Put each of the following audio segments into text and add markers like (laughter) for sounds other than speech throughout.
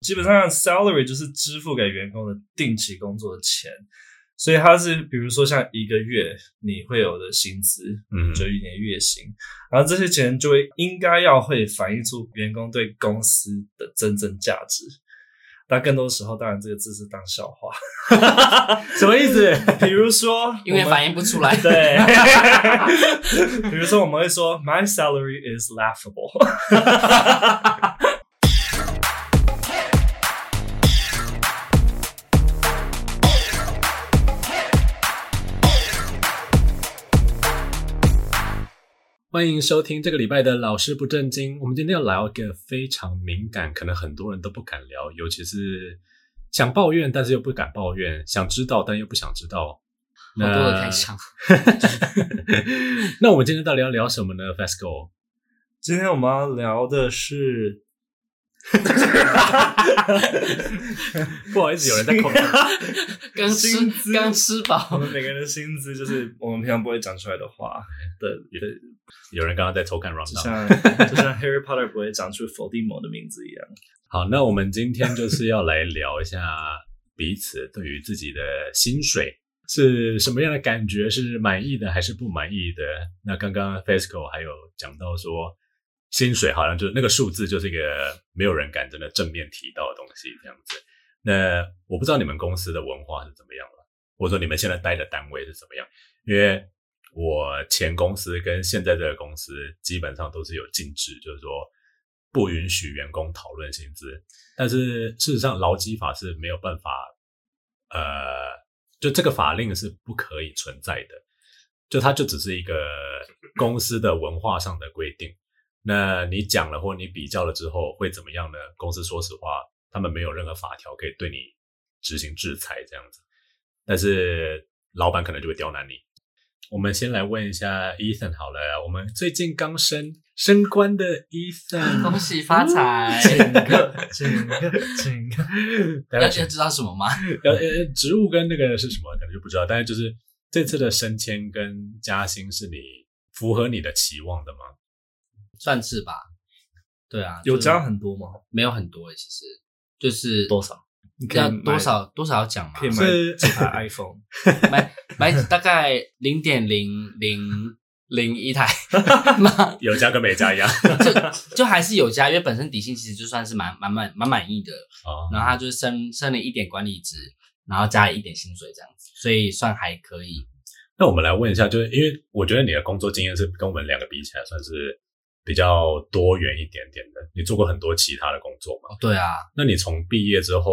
基本上 salary 就是支付给员工的定期工作的钱，所以它是比如说像一个月你会有的薪资，嗯，就一年月薪，然后这些钱就会应该要会反映出员工对公司的真正价值。但更多时候，当然这个字是当笑话，(laughs) 什么意思？(laughs) 比如说，因为反应不出来。(laughs) 对，比如说我们会说，My salary is laughable。欢迎收听这个礼拜的老师不正经。我们今天要聊一个非常敏感，可能很多人都不敢聊，尤其是想抱怨但是又不敢抱怨，想知道但又不想知道。好多的开场。(laughs) 那我们今天到底要聊什么呢？FESCO，今天我们要聊的是。(laughs) 不好意思，有人在口。(laughs) 刚吃刚吃饱，我们每个人的薪资就是我们平常不会讲出来的话。对对。有人刚刚在偷看 rundown，就像 (laughs) 就像 Harry Potter 不会讲出伏地魔的名字一样。好，那我们今天就是要来聊一下彼此对于自己的薪水是什么样的感觉，是满意的还是不满意的？那刚刚 FESCO 还有讲到说，薪水好像就是那个数字，就是一个没有人敢真的正面提到的东西这样子。那我不知道你们公司的文化是怎么样了，或者说你们现在待的单位是怎么样，因为。我前公司跟现在这个公司基本上都是有禁止，就是说不允许员工讨论薪资。但是事实上，劳基法是没有办法，呃，就这个法令是不可以存在的，就它就只是一个公司的文化上的规定。那你讲了或你比较了之后会怎么样呢？公司说实话，他们没有任何法条可以对你执行制裁这样子，但是老板可能就会刁难你。我们先来问一下 Ethan 好了，我们最近刚升升官的 Ethan，恭喜发财！(laughs) 请个，请个，请个，大家知道什么吗？(laughs) 呃呃，职务跟那个是什么，可能就不知道。但是就是这次的升迁跟加薪是你符合你的期望的吗？算是吧。对啊，有加很多吗？没有很多诶，其实就是多少？你要多少多少要讲吗？可以买几台 iPhone，(laughs) 买买大概零点零零零一台，(laughs) 有加跟没加一样，就就还是有加，因为本身底薪其实就算是蛮蛮满蛮满意的，哦、然后他就升升了一点管理职，然后加了一点薪水这样子，所以算还可以。那我们来问一下，就是因为我觉得你的工作经验是跟我们两个比起来算是。比较多元一点点的，你做过很多其他的工作吗？对啊，那你从毕业之后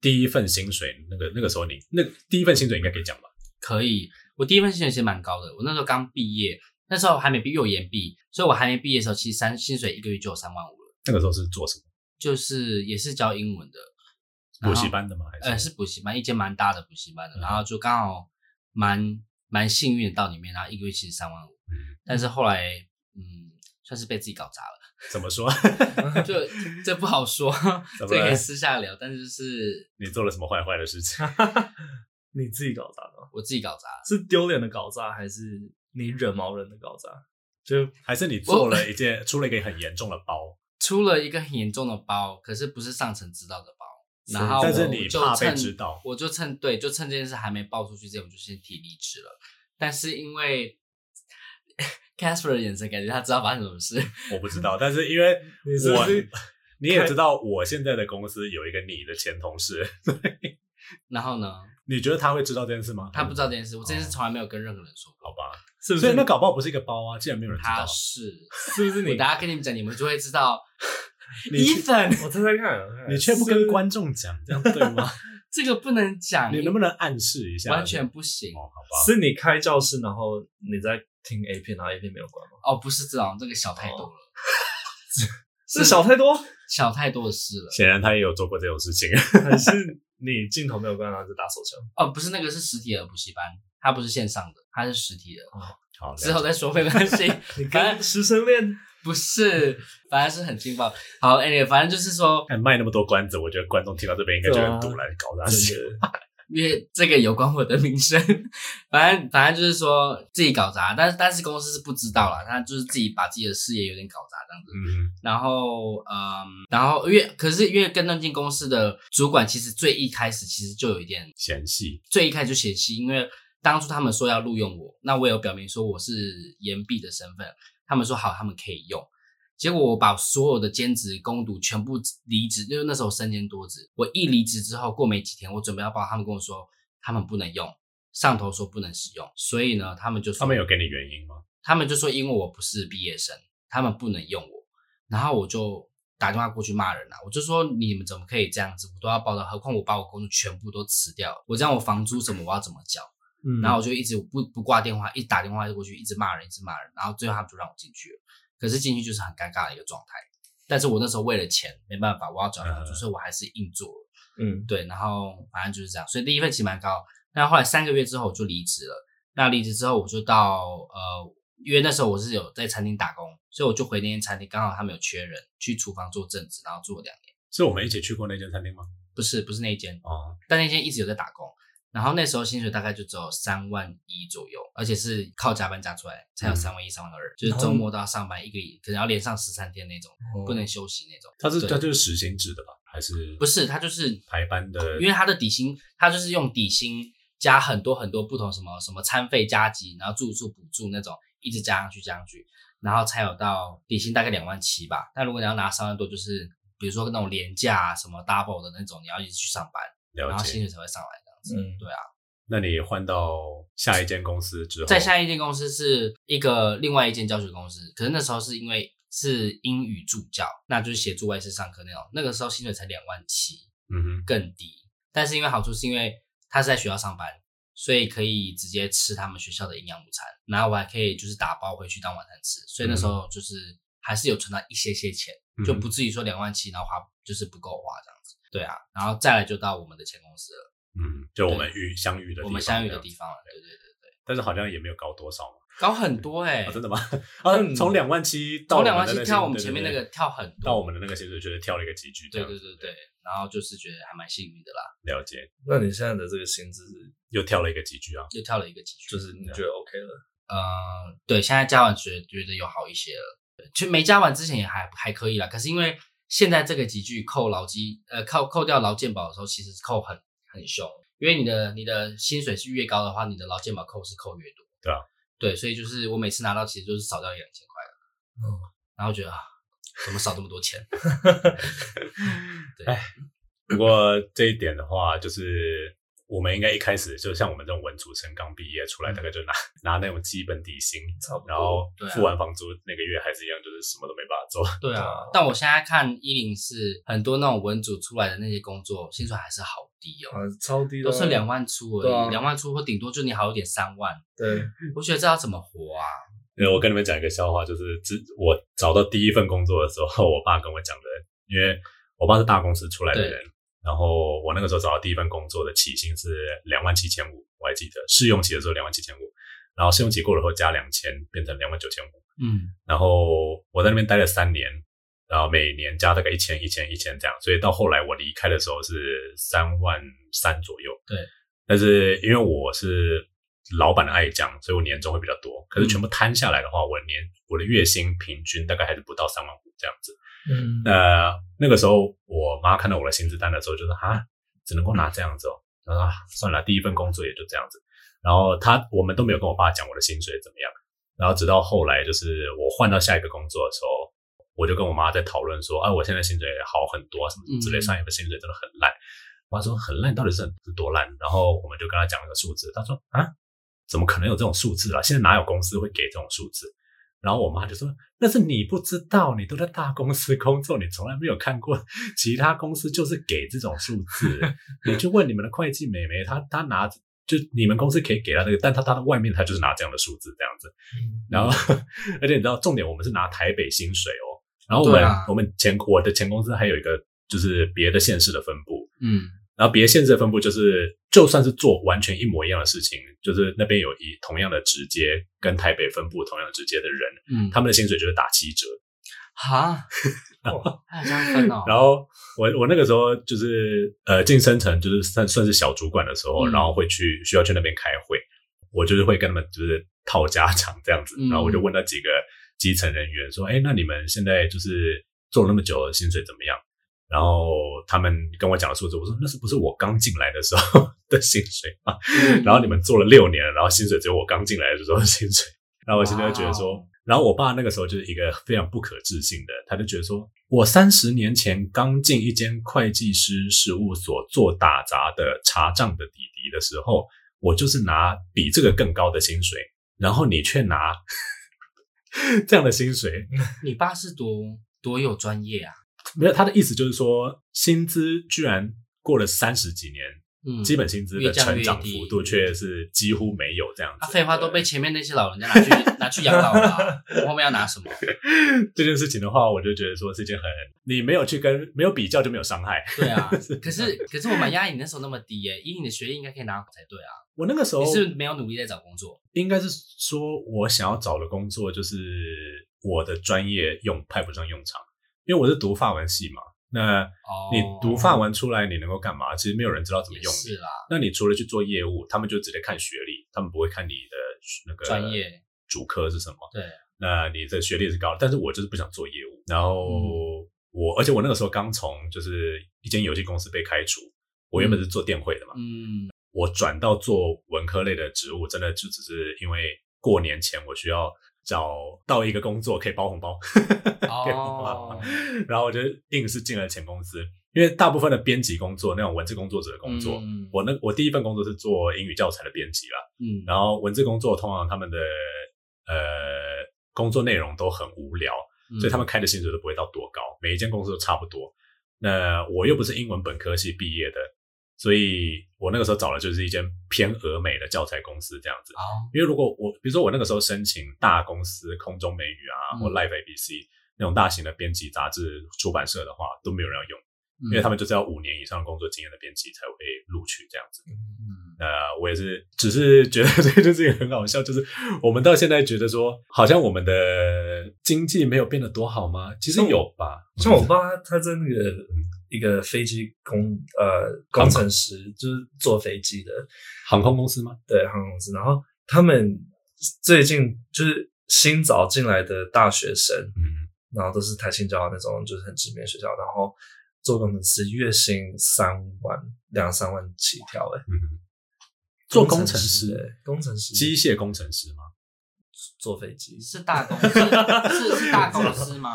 第一份薪水，那个那个时候你那第一份薪水应该可以讲吧？可以，我第一份薪水其实蛮高的，我那时候刚毕业，那时候还没毕业，有延毕，所以我还没毕业的时候，其实三薪水一个月就有三万五了。那个时候是做什么？就是也是教英文的，补习班的吗？还是？呃，是补习班，一间蛮大的补习班的，嗯、然后就刚好蛮蛮幸运的到里面，然后一个月其实三万五，嗯，但是后来。嗯，算是被自己搞砸了。(laughs) 怎么说？(laughs) 就 (laughs) 这不好说，这可以私下聊。但是就是你做了什么坏坏的事情？你自己搞砸的？我自己搞砸，是丢脸的搞砸，还是你惹毛人的搞砸？就还是你做了一件，出了一个很严重的包，出了一个很严重的包，可是不是上层知道的包。然后，但是你怕被知道，我就趁对，就趁这件事还没爆出去之前，我就先提离职了。但是因为。Casper 的眼神感觉他知道发生什么事，(laughs) 我不知道，但是因为 (laughs) 我 (laughs) 你也知道，我现在的公司有一个你的前同事，然后呢？你觉得他会知道这件事吗？他不知道这件事，我这件事从来没有跟任何人说过。好吧，是不是？所以那搞不好不是一个包啊，既然没有人知道，他是是不是你？我等下跟你们讲，你们就会知道。Ethan，我猜猜看，你却不跟观众讲，这样对吗？这个不能讲，你能不能暗示一下？完全不行哦，好吧？是你开教室，然后你在。听 A 片，然后 A 片没有关吗？哦，不是这种，这个小太多了，是小太多，小太多的事了。显然他也有做过这种事情，(laughs) 还是你镜头没有关，然后就打手枪？哦，不是，那个是实体的补习班，它不是线上的，它是实体的。哦，好，之后再说没关系。你跟师生恋 (laughs) 不是，反正是很劲爆。好，anyway，反正就是说，还卖那么多关子，我觉得观众听到这边应该觉得很堵了，搞啥事？因为这个有关我的名声。反正反正就是说自己搞砸，但是但是公司是不知道啦，他就是自己把自己的事业有点搞砸这样子。嗯，然后嗯，然后因为可是因为跟那间公司的主管其实最一开始其实就有一点嫌隙，最一开始就嫌隙，因为当初他们说要录用我，那我有表明说我是延毕的身份，他们说好，他们可以用。结果我把所有的兼职工读全部离职，因为那时候身兼多职。我一离职之后，过没几天，我准备要报，他们跟我说他们不能用，上头说不能使用，所以呢，他们就说他们有给你原因吗？他们就说因为我不是毕业生，他们不能用我。然后我就打电话过去骂人了，我就说你们怎么可以这样子？我都要报到，何况我把我工作全部都辞掉，我这样我房租什么我要怎么交？嗯，然后我就一直不不挂电话，一打电话就过去，一直骂人，一直骂人，然后最后他们就让我进去了。可是进去就是很尴尬的一个状态，但是我那时候为了钱没办法，我要转房租，所以我还是硬做了。嗯，对，然后反正就是这样，所以第一份起蛮高。那后来三个月之后我就离职了。那离职之后我就到呃，因为那时候我是有在餐厅打工，所以我就回那间餐厅，刚好他们有缺人，去厨房做正职，然后做了两年。是我们一起去过那间餐厅吗？不是，不是那间哦，但那间一直有在打工。然后那时候薪水大概就只有三万一左右，而且是靠加班加出来才有三万一、三万二，就是周末都要上班，一个可能要连上十三天那种，不能休息那种。他是他就是时薪制的吧？还是不是？他就是排班的，因为他的底薪，他就是用底薪加很多很多不同什么什么餐费加急，然后住宿补助那种，一直加上去加上去，然后才有到底薪大概两万七吧。但如果你要拿三万多，就是比如说那种连假什么 double 的那种，你要一直去上班，然后薪水才会上来。嗯，对啊。那你换到下一间公司之后，在下一间公司是一个另外一间教学公司，可是那时候是因为是英语助教，那就是协助外师上课那种。那个时候薪水才两万七，嗯哼，更低。但是因为好处是因为他是在学校上班，所以可以直接吃他们学校的营养午餐，然后我还可以就是打包回去当晚餐吃。所以那时候就是还是有存到一些些钱，嗯、就不至于说两万七然后花就是不够花这样子。对啊，然后再来就到我们的前公司了。嗯，就我们遇相遇的地方，我们相遇的地方了，对对对对。但是好像也没有高多少嘛，高很多哎，真的吗？(laughs) 啊，从两万七到两万七跳我们前面那个跳很多，到我们的那个薪水觉得跳了一个几句，对对对对。然后就是觉得还蛮幸运的啦。了解。那你现在的这个薪资又跳了一个几句啊？又跳了一个几句，就是你觉得 OK 了？呃，对，现在加完觉觉得有好一些了。其实没加完之前也还还可以啦，可是因为现在这个几句扣劳基呃扣扣掉劳健保的时候，其实扣很很凶。因为你的你的薪水是越高的话，你的劳健保扣是扣越多。对啊，对，所以就是我每次拿到其实就是少掉一两千块了。嗯，然后觉得啊，怎么少这么多钱？(laughs) 对，哎，不过这一点的话，就是。我们应该一开始就像我们这种文组生刚毕业出来，大概就拿 (laughs) 拿那种基本底薪，然后付完房租那个月还是一样，就是什么都没办法做。(laughs) 对啊，但我现在看一零四很多那种文组出来的那些工作，薪水还是好低哦，超低，都是两万出而已，两万出或顶多就你好一点三万。对，我觉得这要怎么活啊？因为我跟你们讲一个笑话，就是之我找到第一份工作的时候，(laughs) 我爸跟我讲的，因为我爸是大公司出来的人。然后我那个时候找到第一份工作的起薪是两万七千五，我还记得试用期的时候两万七千五，然后试用期过了后加两千，变成两万九千五。嗯，然后我在那边待了三年，然后每年加大概一千、一千、一千这样，所以到后来我离开的时候是三万三左右。对，但是因为我是老板的爱将，所以我年终会比较多。可是全部摊下来的话，我年我的月薪平均大概还是不到三万五这样子。嗯，呃，那个时候我妈看到我的薪资单的时候，就说啊，只能够拿这样子哦。她说啊，算了，第一份工作也就这样子。然后她我们都没有跟我爸讲我的薪水怎么样。然后直到后来，就是我换到下一个工作的时候，我就跟我妈在讨论说，啊，我现在薪水好很多，什么什么之类，上一份薪水真的很烂。我妈说很烂，到底是是多烂？然后我们就跟他讲了个数字，他说啊，怎么可能有这种数字啊？现在哪有公司会给这种数字？然后我妈就说：“那是你不知道，你都在大公司工作，你从来没有看过其他公司就是给这种数字。你去问你们的会计美眉，她她拿就你们公司可以给她那个，但她她的外面她就是拿这样的数字这样子。然后，(laughs) 而且你知道重点，我们是拿台北薪水哦。然后我们、啊、我们前我的前公司还有一个就是别的县市的分部，嗯。”然后别的县市的分布就是，就算是做完全一模一样的事情，就是那边有一同样的直接跟台北分布同样直接的人，嗯，他们的薪水就是打七折。哈，还这样分哦。(laughs) 然后我我那个时候就是呃晋升成就是算算是小主管的时候，嗯、然后会去需要去那边开会，我就是会跟他们就是套家常这样子，然后我就问那几个基层人员说，哎、嗯，那你们现在就是做了那么久，薪水怎么样？然后他们跟我讲的数字，我说那是不是我刚进来的时候的薪水啊？嗯、然后你们做了六年了，然后薪水只有我刚进来的时候的薪水。然后我现在就觉得说，然后我爸那个时候就是一个非常不可置信的，他就觉得说我三十年前刚进一间会计师事务所做打杂的查账的弟弟的时候，我就是拿比这个更高的薪水，然后你却拿 (laughs) 这样的薪水。(laughs) 你爸是多多有专业啊？没有，他的意思就是说，薪资居然过了三十几年，嗯，基本薪资的成长幅度却是几乎没有这样子。他废话都被前面那些老人家拿去拿去养老了，(laughs) 我后面要拿什么？这件事情的话，我就觉得说是一件很你没有去跟没有比较就没有伤害。对啊，可是可是我蛮压抑你那时候那么低耶，以你的学历应该可以拿好才对啊。我那个时候你是没有努力在找工作，应该是说我想要找的工作就是我的专业用派不上用场。因为我是读法文系嘛，那你读法文出来，你能够干嘛？其实没有人知道怎么用你。是啦。那你除了去做业务，他们就直接看学历，他们不会看你的那个专业主科是什么。对。那你的学历是高，但是我就是不想做业务。然后我，而且我那个时候刚从就是一间游戏公司被开除，我原本是做电绘的嘛。嗯。我转到做文科类的职务，真的就只是因为过年前我需要。找到一个工作可以包红包，(laughs) 哦，然后我就硬是进了前公司，因为大部分的编辑工作，那种文字工作者的工作，嗯、我那我第一份工作是做英语教材的编辑啦，嗯，然后文字工作通常他们的呃工作内容都很无聊，嗯、所以他们开的薪水都不会到多高，每一间公司都差不多。那我又不是英文本科系毕业的。所以我那个时候找的就是一间偏俄美的教材公司这样子，因为如果我比如说我那个时候申请大公司空中美语啊或 Live ABC 那种大型的编辑杂志出版社的话，都没有人要用，因为他们就是要五年以上的工作经验的编辑才会被录取这样子。嗯，那我也是，只是觉得 (laughs) 这件事情很好笑，就是我们到现在觉得说，好像我们的经济没有变得多好吗？其实有吧，像我爸他在那个。一个飞机工呃工程师，就是坐飞机的航空公司吗？对，航空公司。然后他们最近就是新找进来的大学生，嗯，然后都是台新交那种，就是很知名的学校。然后做工程师月薪三万两三万起跳，诶，嗯，做工程师，工程师，机械工程师吗？坐飞机是大公司，是是大公司吗？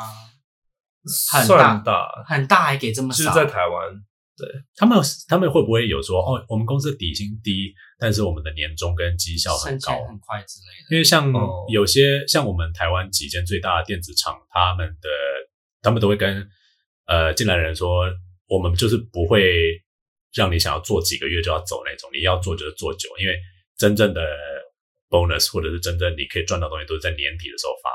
很大，大很大，还给这么少？就是在台湾，对他们，他们会不会有说哦，我们公司的底薪低，但是我们的年终跟绩效很高，很快之类的？因为像有些、哦、像我们台湾几间最大的电子厂，他们的他们都会跟呃进来的人说，我们就是不会让你想要做几个月就要走那种，你要做就是做久，因为真正的 bonus 或者是真正你可以赚到东西，都是在年底的时候发。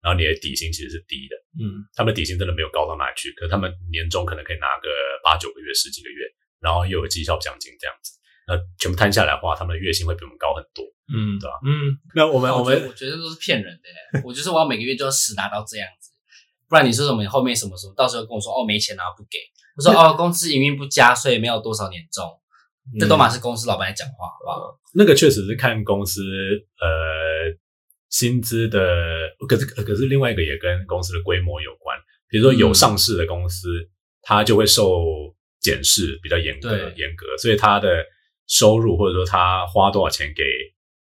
然后你的底薪其实是低的，嗯，他们底薪真的没有高到哪里去，可是他们年终可能可以拿个八九个月、十几个月，然后又有绩效奖金这样子，那全部摊下来的话，他们的月薪会比我们高很多，嗯，对吧？嗯，那我们我们我觉得都是骗人的，我就是我要每个月就要实拿到这样子，不然你说什么后面什么时候到时候跟我说哦没钱然后不给，我说哦公司营运不佳，所以没有多少年终，这都嘛是公司老板在讲话，好不好？那个确实是看公司，呃。薪资的，可是可是另外一个也跟公司的规模有关。比如说有上市的公司，嗯、它就会受检视比较严格，严格，所以它的收入或者说它花多少钱给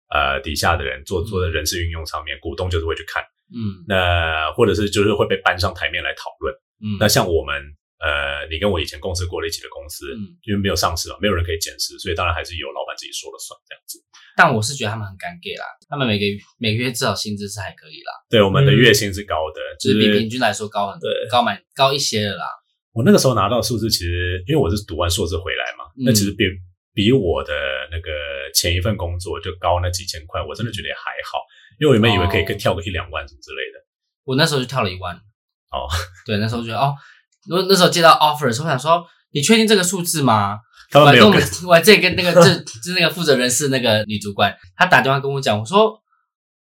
呃底下的人做做的人事运用上面，嗯、股东就是会去看，嗯，那或者是就是会被搬上台面来讨论，嗯，那像我们呃，你跟我以前共事过的一起的公司，嗯，因为没有上市嘛，没有人可以检视，所以当然还是由老板自己说了算这样子。但我是觉得他们很尴尬啦，他们每个每个月至少薪资是还可以啦。对，我们的月薪是高的，嗯、就是比平均来说高很多，高蛮高一些的啦。我那个时候拿到数字，其实因为我是读完硕士回来嘛，嗯、那其实比比我的那个前一份工作就高那几千块，我真的觉得也还好。因为我原本以为可以可以跳个一两万什么之类的，我那时候就跳了一万。哦，(laughs) 对，那时候觉得哦，那那时候接到 offer 的时候，我想说，你确定这个数字吗？他们没有跟我，我这跟那个就就是那个负责人是那个女主管，她打电话跟我讲，我说，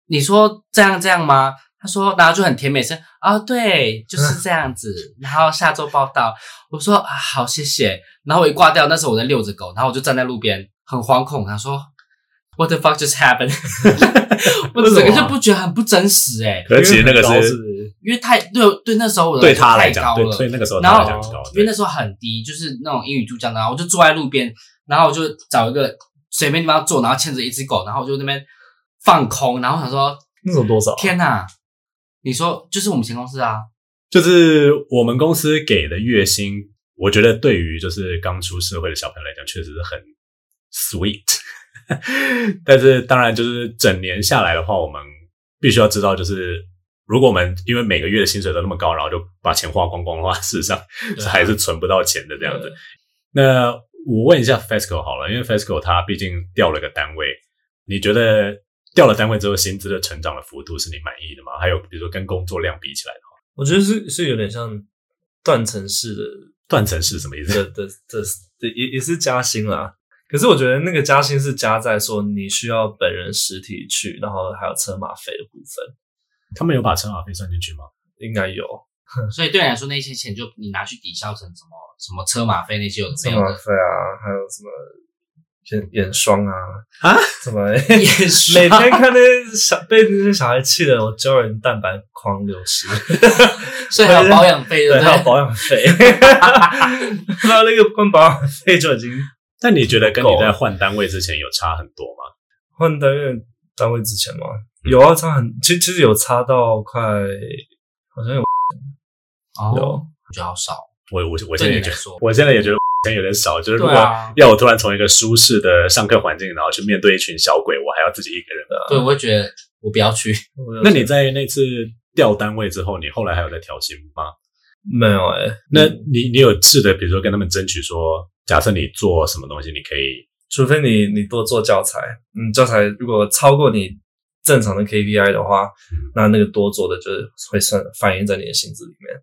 你说这样这样吗？她说，然后就很甜美声啊，对，就是这样子。(laughs) 然后下周报道，我说啊，好，谢谢。然后我一挂掉，那时候我在遛着狗，然后我就站在路边，很惶恐。他说，What the fuck just happened？(laughs) 我整个就不觉得很不真实诶、欸、可是其实那个是，因为太对对，那时候我的对他来讲，对，所以那个时候然后他来讲高，因为那时候很低，就是那种英语助教，然后我就坐在路边，然后我就找一个随便地方坐，然后牵着一只狗，然后我就那边放空，然后我想说那种多少？天哪！你说就是我们前公司啊，就是我们公司给的月薪，我觉得对于就是刚出社会的小朋友来讲，确实是很 sweet。(laughs) 但是当然，就是整年下来的话，我们必须要知道，就是如果我们因为每个月的薪水都那么高，然后就把钱花光光的话，事实上是还是存不到钱的这样子。那我问一下 FESCO 好了，因为 FESCO 它毕竟调了个单位，你觉得？调了单位之后，薪资的成长的幅度是你满意的吗？还有，比如说跟工作量比起来的话，我觉得是是有点像断层式的。断层式什么意思？的的的也也是加薪啦。可是我觉得那个加薪是加在说你需要本人实体去，然后还有车马费的部分。他们有把车马费算进去吗？应该有。(laughs) 所以对你来说，那些钱就你拿去抵消成什么什么车马费那些有车马费啊，还有什么？眼眼霜啊啊！(laughs) 怎么眼霜？(laughs) 每天看那些小被那些小孩气的，我胶原蛋白狂流失，所以还有保养费，对，还有保养费，还有那个光保养费就已经。但你觉得跟你在换单位之前有差很多吗？换单位单位之前吗？有啊，差很，其实其实有差到快，好像有，有，我觉得好少。我我我现在也觉得，我现在也觉得。有点少，就是如果要我突然从一个舒适的上课环境，然后去面对一群小鬼，我还要自己一个人的。对，我会觉得我不要去。那你在那次调单位之后，你后来还有在调薪吗？没有哎、欸。那你你有试着，比如说跟他们争取说，假设你做什么东西，你可以，除非你你多做教材，嗯，教材如果超过你正常的 KPI 的话，嗯、那那个多做的就是会算反映在你的薪资里面。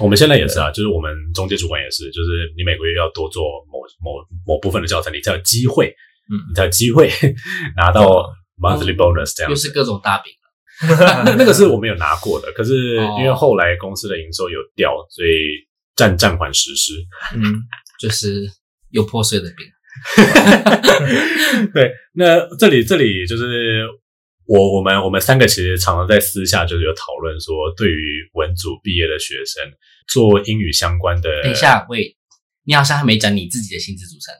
我们现在也是啊，就是我们中介主管也是，就是你每个月要多做某某某部分的教材，你才有机会，嗯，你才有机会 (laughs) 拿到 monthly bonus 这样。又是各种大饼那那个是我没有拿过的，可是因为后来公司的营收有掉，所以暂暂缓实施。嗯，就是有破碎的饼。(laughs) 对，那这里这里就是。我我们我们三个其实常常在私下就是有讨论说，对于文组毕业的学生做英语相关的，等一下，喂，你好像还没讲你自己的薪资组成。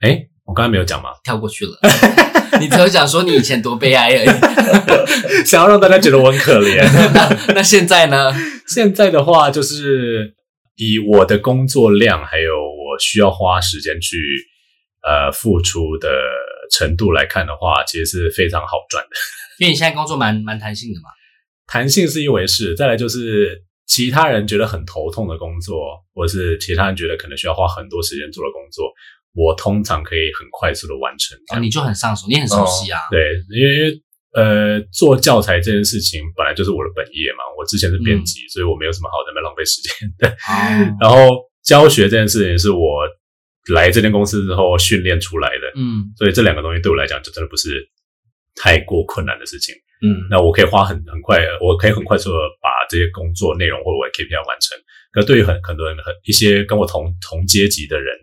哎，我刚才没有讲吗？跳过去了。(laughs) 你只有讲说你以前多悲哀而已，(laughs) 想要让大家觉得我很可怜。那那现在呢？现在的话，就是以我的工作量，还有我需要花时间去呃付出的。程度来看的话，其实是非常好赚的，(laughs) 因为你现在工作蛮蛮弹性的嘛。弹性是一回事，再来就是其他人觉得很头痛的工作，或是其他人觉得可能需要花很多时间做的工作，我通常可以很快速的完成。啊，你就很上手，你很熟悉啊。哦、对，因为呃，做教材这件事情本来就是我的本业嘛，我之前是编辑，嗯、所以我没有什么好在那边浪费时间的。哦、(laughs) 然后教学这件事情是我。来这间公司之后训练出来的，嗯，所以这两个东西对我来讲就真的不是太过困难的事情，嗯，那我可以花很很快，我可以很快速的把这些工作内容或者我的 KPI 完成。可对于很很多人很一些跟我同同阶级的人，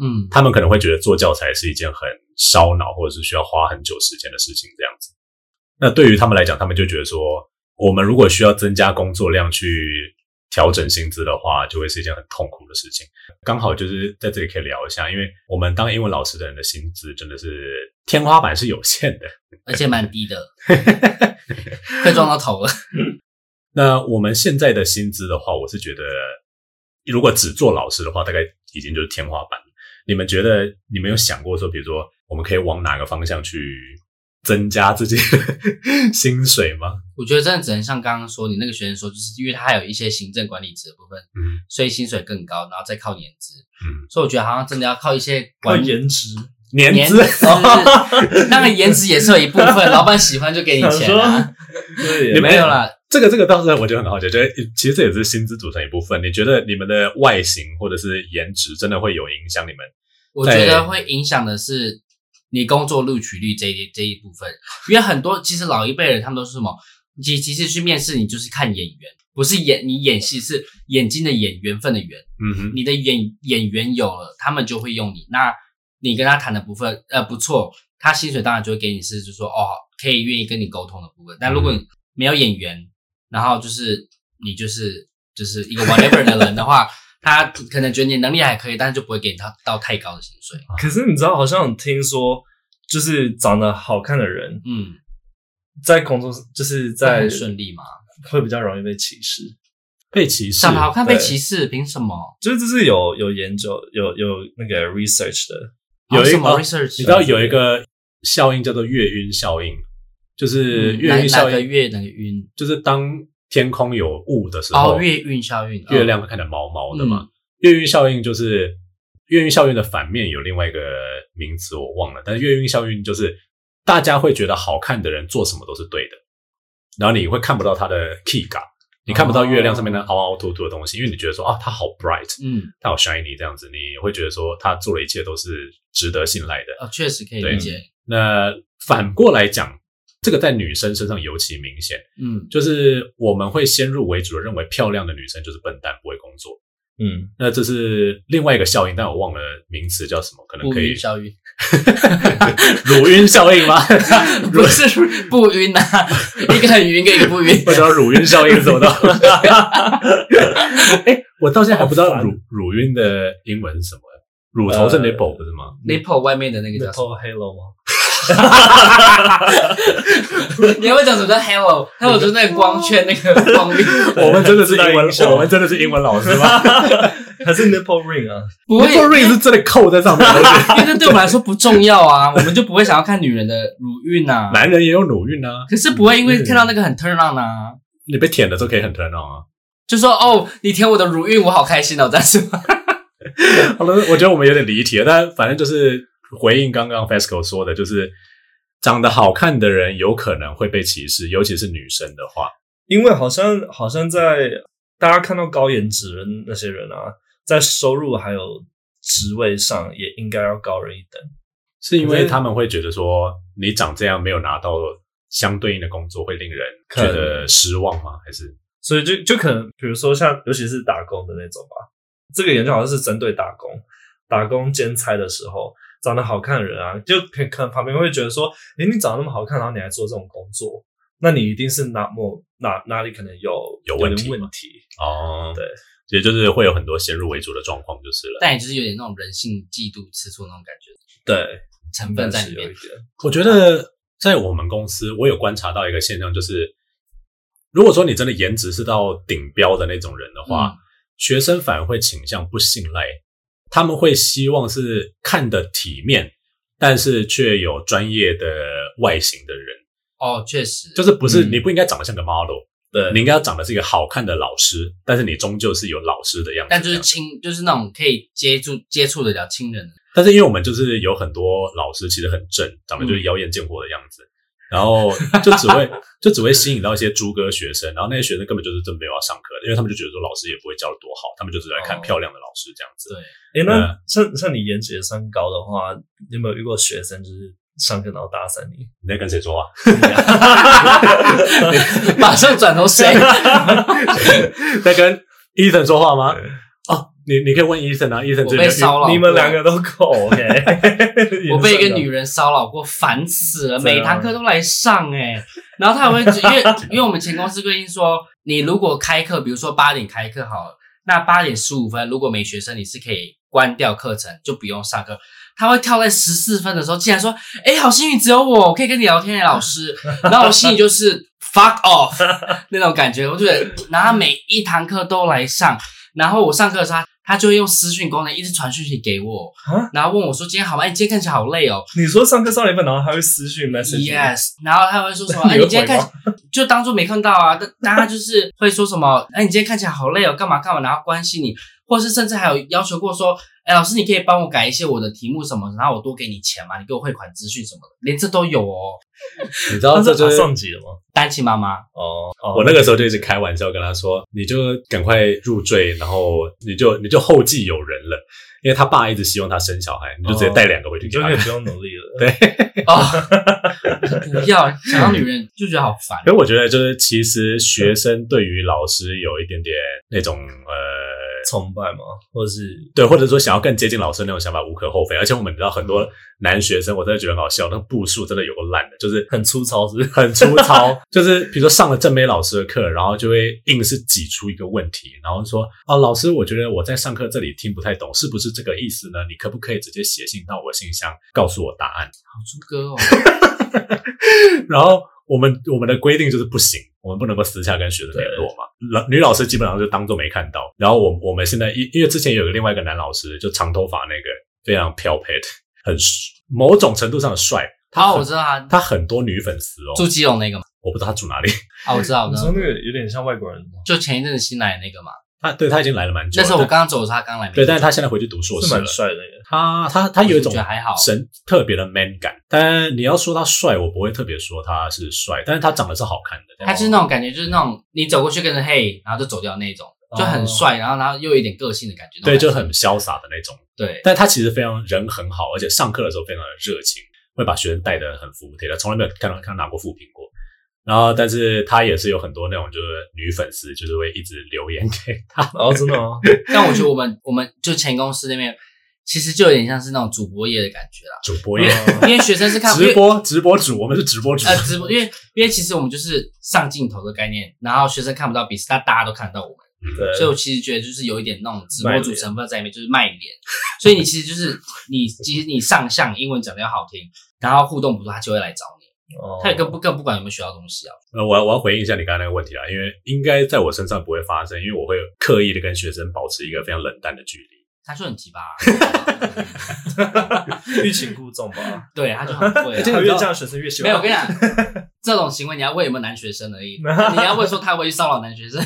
嗯，他们可能会觉得做教材是一件很烧脑或者是需要花很久时间的事情，这样子。那对于他们来讲，他们就觉得说，我们如果需要增加工作量去。调整薪资的话，就会是一件很痛苦的事情。刚好就是在这里可以聊一下，因为我们当英文老师的人的薪资真的是天花板是有限的，而且蛮低的，(laughs) 快撞到头了。那我们现在的薪资的话，我是觉得，如果只做老师的话，大概已经就是天花板。你们觉得，你们有想过说，比如说，我们可以往哪个方向去？增加自己的 (laughs) 薪水吗？我觉得真的只能像刚刚说，你那个学生说，就是因为他还有一些行政管理职的部分，嗯，所以薪水更高，然后再靠颜值，嗯，所以我觉得好像真的要靠一些管颜值，颜值，(laughs) 那个颜值也是有一部分，(laughs) 老板喜欢就给你钱啊，对，也没有啦。这个这个倒是我觉得很好解，觉得其实这也是薪资组成一部分。你觉得你们的外形或者是颜值真的会有影响你们？我觉得会影响的是。你工作录取率这一这一部分，因为很多其实老一辈人他们都是什么其其实去面试你就是看眼缘，不是演你演戏，是眼睛的眼，缘分的缘。嗯哼，你的演演员有了，他们就会用你。那你跟他谈的部分，呃，不错，他薪水当然就会给你是，就说哦，可以愿意跟你沟通的部分。但如果你没有演员，嗯、然后就是你就是就是一个 whatever 的人的话，他可能觉得你能力还可以，但是就不会给你到到太高的薪水。可是你知道，好像听说。就是长得好看的人，嗯，在工作就是在很顺利嘛，会比较容易被歧视。被歧视，长得好看被歧视，凭什么？就是这是有有研究，有有那个 research 的，有一个、research，你知道有一个效应叫做月晕效应，就是月晕效应，哪个月哪个晕？就是当天空有雾的时候，哦，月晕效应，月亮会看起来毛毛的嘛。月晕效应就是。月晕效应的反面有另外一个名词，我忘了。但是月晕效应就是大家会觉得好看的人做什么都是对的，然后你会看不到他的 key 感，你看不到月亮上面那凹凹凸凸的东西，因为你觉得说啊，他好 bright，嗯，他好 shiny 这样子，你会觉得说他做的一切都是值得信赖的。哦，确实可以理解。那反过来讲，这个在女生身上尤其明显，嗯，就是我们会先入为主的认为漂亮的女生就是笨蛋，不会工作。嗯，那这是另外一个效应，但我忘了名词叫什么，可能可以。效应，(laughs) 乳晕效应吗？(laughs) 不是 (laughs) 不晕啊，一个很晕，一个不晕。不知道乳晕效应是什么的。哎，我到现在还不知道乳乳晕的英文是什么。乳头是 nipple 不是吗？nipple 外面的那个叫 nipple halo 吗？(laughs) 你要会讲什么叫 halo？halo 就是那个光圈，那个光晕。我们真的是英文，(laughs) 我们真的是英文老师吗？(laughs) 还是 nipple ring 啊？nipple ring 是真的扣在上面，因为这对我们来说不重要啊，我们就不会想要看女人的乳晕啊。男人也有乳晕啊，可是不会因为看到那个很 turn on 啊。你被舔的时候可以很 turn on 啊，就说哦，你舔我的乳晕，我好开心哦，但是好了，我觉得我们有点离题了，但反正就是。回应刚刚 Fesco 说的，就是长得好看的人有可能会被歧视，尤其是女生的话，因为好像好像在大家看到高颜值的那些人啊，在收入还有职位上也应该要高人一等，是因为他们会觉得说你长这样没有拿到相对应的工作会令人觉得失望吗？还是所以就就可能比如说像尤其是打工的那种吧，这个研究好像是针对打工打工兼差的时候。长得好看的人啊，就可可能旁边会觉得说，诶，你长得那么好看，然后你还做这种工作，那你一定是哪某哪哪里可能有有问题问题哦。对，也就是会有很多先入为主的状况，就是了。但也就是有点那种人性嫉妒、吃醋那种感觉，对，成分在里面。我觉得在我们公司，我有观察到一个现象，就是如果说你真的颜值是到顶标的那种人的话，嗯、学生反而会倾向不信赖。他们会希望是看的体面，但是却有专业的外形的人。哦，确实，就是不是、嗯、你不应该长得像个 model，对，你应该要长得是一个好看的老师，但是你终究是有老师的样子。但就是亲，就是那种可以接触接触得了亲人的。但是因为我们就是有很多老师，其实很正，长得就是妖艳贱货的样子。嗯然后就只会就只会吸引到一些猪哥学生，然后那些学生根本就是真没有要上课的，因为他们就觉得说老师也不会教的多好，他们就只来看漂亮的老师这样子。对，诶那像像你颜值也算高的话，你有没有遇过学生就是上课然后打散你？(laughs) 你在跟谁说话？(laughs) 马上转头谁？(laughs) 在跟 Ethan 说话吗？哦。你你可以问医生啊，医生我被骚扰，你们两个都够 OK。(laughs) 我被一个 (laughs) 女人骚扰过，烦死了，每堂课都来上哎、欸。然后他还会，因为 (laughs) 因为我们前公司规定说，你如果开课，比如说八点开课好了，那八点十五分如果没学生，你是可以关掉课程，就不用上课。他会跳在十四分的时候，竟然说：“哎、欸，好幸运，只有我，可以跟你聊天的老师。”然后我心里就是 fuck off 那种感觉，我觉得，然后每一堂课都来上，然后我上课的时候。他就会用私讯功能一直传讯息给我，然后问我说：“今天好吗？你今天看起来好累哦。”你说上课上了一半，然后他会私讯 message。Yes，然后他会说什么？(laughs) 哎，你今天看 (laughs) 就当做没看到啊。但他就是会说什么？哎，你今天看起来好累哦，干嘛干嘛？然后关心你，或是甚至还有要求过说：“哎，老师，你可以帮我改一些我的题目什么，然后我多给你钱嘛？你给我汇款资讯什么的，连这都有哦。(laughs) ”你知道这就是上级了吗？单亲妈妈哦，我那个时候就一直开玩笑跟他说：“你就赶快入赘，然后你就你就后继有人了。”因为他爸一直希望他生小孩，你就直接带两个回去，就可以不用努力了。(laughs) 对，哦，不要想到女人就觉得好烦。因为我觉得就是其实学生对于老师有一点点那种呃。崇拜吗？或者是对，或者说想要更接近老师那种想法无可厚非。而且我们知道很多男学生，我真的觉得很好笑，那个步数真的有个烂的，就是很粗糙，是不是？很粗糙，(laughs) 就是比如说上了正美老师的课，然后就会硬是挤出一个问题，然后说：“哦，老师，我觉得我在上课这里听不太懂，是不是这个意思呢？你可不可以直接写信到我信箱，告诉我答案？”好猪哥哦。(laughs) 然后我们我们的规定就是不行。我们不能够私下跟学生联络嘛？老女老师基本上就当做没看到。然后我我们现在因因为之前有个另外一个男老师，就长头发那个，非常飘配的，很某种程度上的帅。他我知道他，他很多女粉丝哦。住基隆那个吗？我不知道他住哪里。啊，我知道，你说那个有点像外国人，就前一阵子新来的那个嘛。他对他已经来了蛮久了，那时候我刚刚走的时候，他刚来。对，但是他现在回去读硕士了。是蛮帅的那个。他他他有一种还好神特别的 man 感。但你要说他帅，我不会特别说他是帅，但是他长得是好看的。他就是那种感觉，就是那种你走过去跟着嘿，然后就走掉那种，就很帅，然后然后又有一点个性的感觉。对，就很潇洒的那种。对，但他其实非常人很好，而且上课的时候非常的热情，会把学生带得很服帖他，从来没有看到看到拿过负评过。然后，但是他也是有很多那种就是女粉丝，就是会一直留言给他。哦，真的吗？(laughs) 但我觉得我们我们就前公司那边，其实就有点像是那种主播业的感觉啦。主播业，因为学生是看 (laughs) 直播，直播主，我们是直播主。呃，直播，因为因为其实我们就是上镜头的概念，然后学生看不到彼此，但大家都看到我们。对。所以我其实觉得就是有一点那种直播主成分在里面，就是卖脸。所以你其实就是你，其实你上相英文讲的要好听，然后互动不错，他就会来找你。哦，他也更不更不管有没有学到东西啊。呃，我要我要回应一下你刚才那个问题啊，因为应该在我身上不会发生，因为我会刻意的跟学生保持一个非常冷淡的距离。他就很奇葩，(laughs) 欲擒故纵吧？(laughs) 对，他就很会，(laughs) 他越这样学生越喜欢。没有，我跟你讲，这种行为你要问有没有男学生而已，你要问说他会去骚扰男学生。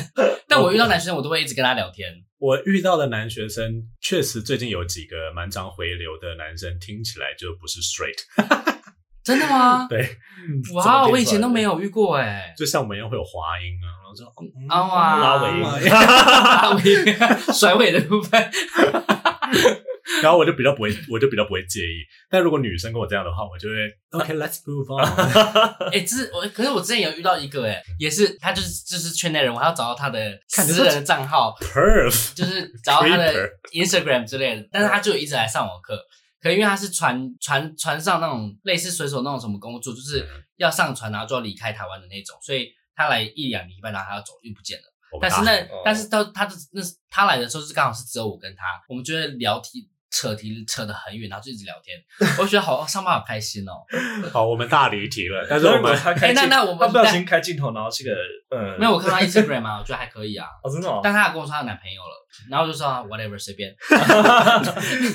但我遇到男学生，我都会一直跟他聊天。我遇到的男学生确实最近有几个蛮常回流的男生，听起来就不是 straight。真的吗？(laughs) 对，哇，我以前都没有遇过哎。就像我们一样会有滑音啊，然后说啊哇，拉尾音，拉尾音，(laughs) 甩尾的部分。(laughs) 然后我就比较不会，我就比较不会介意。但如果女生跟我这样的话，我就会 OK，Let's move on。哎，这是我，可是我之前有遇到一个哎，也是他就是就是圈内人，我还要找到他的私人的账号，Perf，就是找到他的 Instagram 之类的，但是他就一直来上我课。可能因为他是船船船上那种类似水手那种什么工作，就是要上船然后就要离开台湾的那种，所以他来一两礼拜然后他要走又不见了。但是那但是到他的那他来的时候是刚好是只有我跟他，我们就会聊天。扯题扯得很远，然后就一直聊天，(laughs) 我觉得好上班好开心哦。(laughs) 好，我们大离题了，(laughs) 但是我们哎，那那我们他不小心开镜头，然后是个嗯，没有，我看他 Instagram 啊，我觉得还可以啊。哦，真的哦。但他跟我说他男朋友了，然后就说 whatever 随便。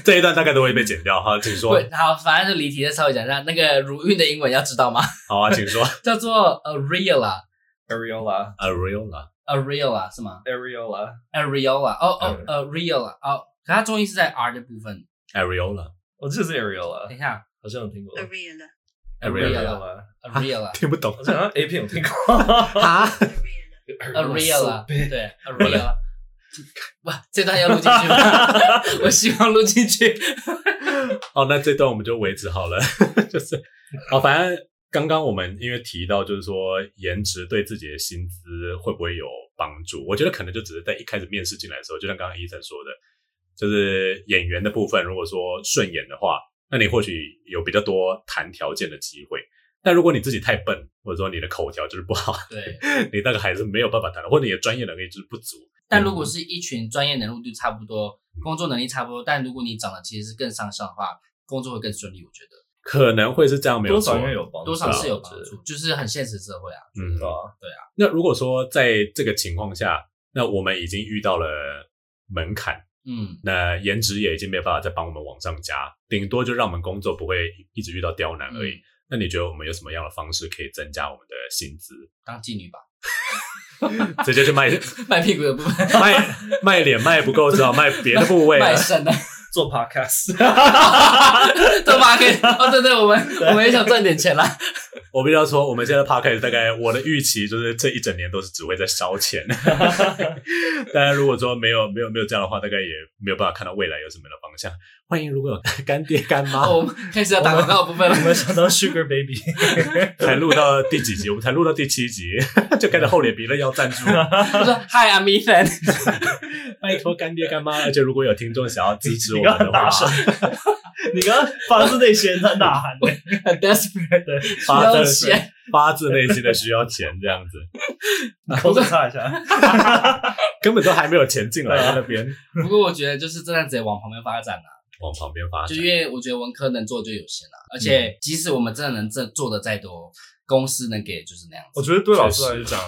这一段大概都会被剪掉哈，请说。好，反正就离题的稍微讲一下，那个如韵的英文要知道吗？好啊，请说。叫做 Areola，Areola，Areola 是吗？Areola，Areola，哦哦，Areola，哦。可它重音是在 R 的部分，Areola，我这是 Areola。等一下，好像有听过。Areola，Areola，Areola，听不懂，好像 A 片有听过。(laughs) 啊，Areola，对，Areola。哇，这段要录进去吗？(laughs) 我希望录进去。好，那这段我们就维持好了。(laughs) 就是，好，反正刚刚我们因为提到，就是说颜值对自己的薪资会不会有帮助，我觉得可能就只是在一开始面试进来的时候，就像刚刚 Ethan 说的，就是演员的部分，如果说顺眼的话，那你或许有比较多谈条件的机会。但如果你自己太笨，或者说你的口条就是不好，对，(laughs) 你大概还是没有办法谈的，或者你的专业能力就是不足。但如果是一群专业能力都差不多，工作能力差不多，但如果你长得其实是更上相的话，工作会更顺利，我觉得。可能会是这样，没有，多少有帮助，多少是有帮助，就是很现实社会啊。嗯，对啊，对啊。那如果说在这个情况下，那我们已经遇到了门槛，嗯，那颜值也已经没有办法再帮我们往上加，顶多就让我们工作不会一直遇到刁难而已。那你觉得我们有什么样的方式可以增加我们的薪资？当妓女吧，(laughs) 直接去卖卖屁股的部分，卖卖脸卖不够，只好卖别的部位，卖肾的。做 podcast，(laughs) 做 podcast，哦，对对，我们我们也想赚点钱啦。我必须要说，我们现在 podcast 大概我的预期就是这一整年都是只会在烧钱。(laughs) 当然，如果说没有没有没有这样的话，大概也没有办法看到未来有什么样的方向。欢迎如果有 (laughs) 干爹干妈，我们开始要打广告的部分了。我们想到 Sugar Baby，(laughs) 才录到第几集？我们才录到第七集，(laughs) 就开始厚脸皮了要赞助。他说：“Hi，I'm Ethan，拜托干爹干妈，而且如果有听众想要支持我们的话，你刚刚发自内心的呐喊，很 desperate 的发自发自内心的需要钱这样子。口水擦一下，根本都还没有钱进来在那边。不过我觉得就是这样子往旁边发展啊。”往旁边发展，就因为我觉得文科能做就有限了，而且即使我们真的能这做的再多，公司能给就是那样子。我觉得对老师来讲，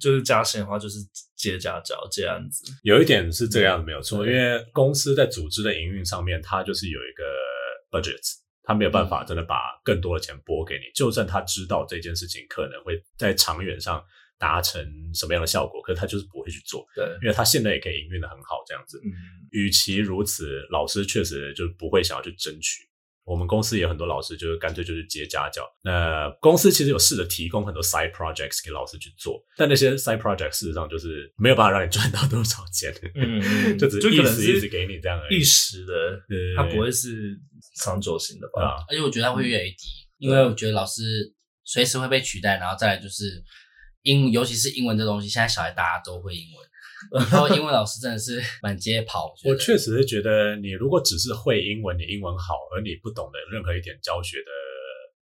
就是加薪的话，就是接家教这样子。有一点是这个样子没有错，因为公司在组织的营运上面，它就是有一个 budget，它没有办法真的把更多的钱拨给你，就算他知道这件事情可能会在长远上。达成什么样的效果？可是他就是不会去做，对，因为他现在也可以营运的很好，这样子。嗯，与其如此，老师确实就不会想要去争取。我们公司也有很多老师，就是干脆就是接家教。那公司其实有试着提供很多 side projects 给老师去做，但那些 side projects 事实上就是没有办法让你赚到多少钱，嗯，(laughs) 就只是一时一直给你这样而已，一时的，对，它不会是长久型的吧？啊，而且我觉得它会越来越低，因为我觉得老师随时会被取代，然后再来就是。英，尤其是英文这东西，现在小孩大家都会英文，然后英文老师真的是满街跑。我确实是觉得，你如果只是会英文，你英文好，而你不懂得任何一点教学的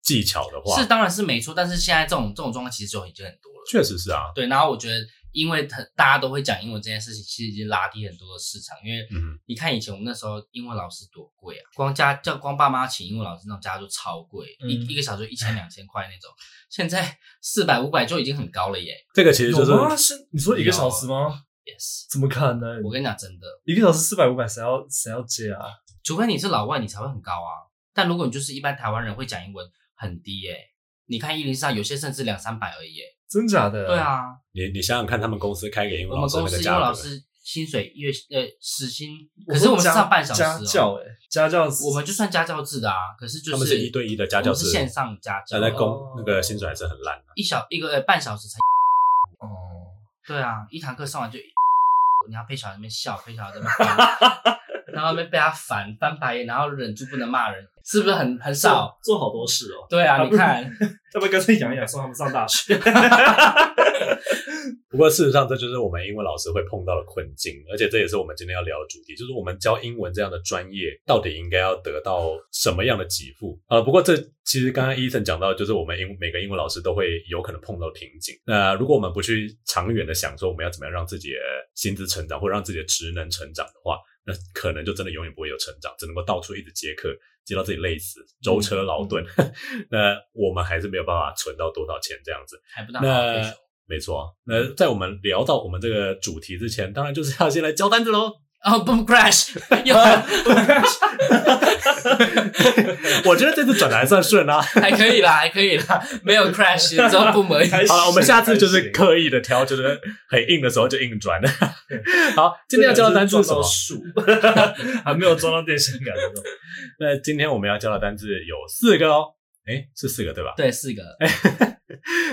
技巧的话，是当然是没错。但是现在这种这种状况其实就已经很多了。确实是啊，对。然后我觉得。因为他大家都会讲英文这件事情，其实已经拉低很多的市场。因为你看以前我们那时候英文老师多贵啊，光家叫光爸妈请英文老师那种家就超贵，嗯、一一个小时一千两千块那种。现在四百五百就已经很高了耶。这个其实就是，是你说一个小时吗？Yes，怎么可能？我跟你讲真的，一个小时四百五百，谁要谁要接啊？除非你是老外，你才会很高啊。但如果你就是一般台湾人会讲英文，很低耶。你看一零上有些甚至两三百而已耶。真假的？对啊，你你想想看，他们公司开给英文老师那个价格，我们公司英文老师薪水月呃时薪，可是我们是上半小时哦。家教哎，家教，我们就算家教制的啊，可是就是他们是一对一的家教制，是线上家教，在公那个薪水还是很烂的，一小一个呃半小时才。哦，对啊，一堂课上完就，(laughs) 你要陪小孩在那边笑，陪小孩在那边。(laughs) 然后被被他烦翻白眼，然后忍住不能骂人，是不是很很少做，做好多事哦？对啊，你看，(laughs) 要不要干脆养一养，送他们上大学？(laughs) 不过事实上，这就是我们英文老师会碰到的困境，而且这也是我们今天要聊的主题，就是我们教英文这样的专业，到底应该要得到什么样的给付？呃，不过这其实刚刚 Ethan 讲到，就是我们英每个英文老师都会有可能碰到瓶颈。那如果我们不去长远的想说，我们要怎么样让自己的薪资成长，或让自己的职能成长的话，那可能就真的永远不会有成长，只能够到处一直接客，接到自己累死，舟车劳顿。嗯、(laughs) 那我们还是没有办法存到多少钱这样子，还不到。那没错。那在我们聊到我们这个主题之前，当然就是要先来交单子喽。哦、oh,，Boom Crash，(laughs) 有 Boom Crash，(laughs) 我觉得这次转的还算顺啊，还可以啦，还可以啦，没有 Crash，只要 Boom 而已。好了，我们下次就是刻意的挑，就是很硬的时候就硬转。(laughs) 好，今天要教的单字是什么？树，还没有装到电线杆那种。那今天我们要教的单字有四个哦，诶，是四个对吧？对，四个。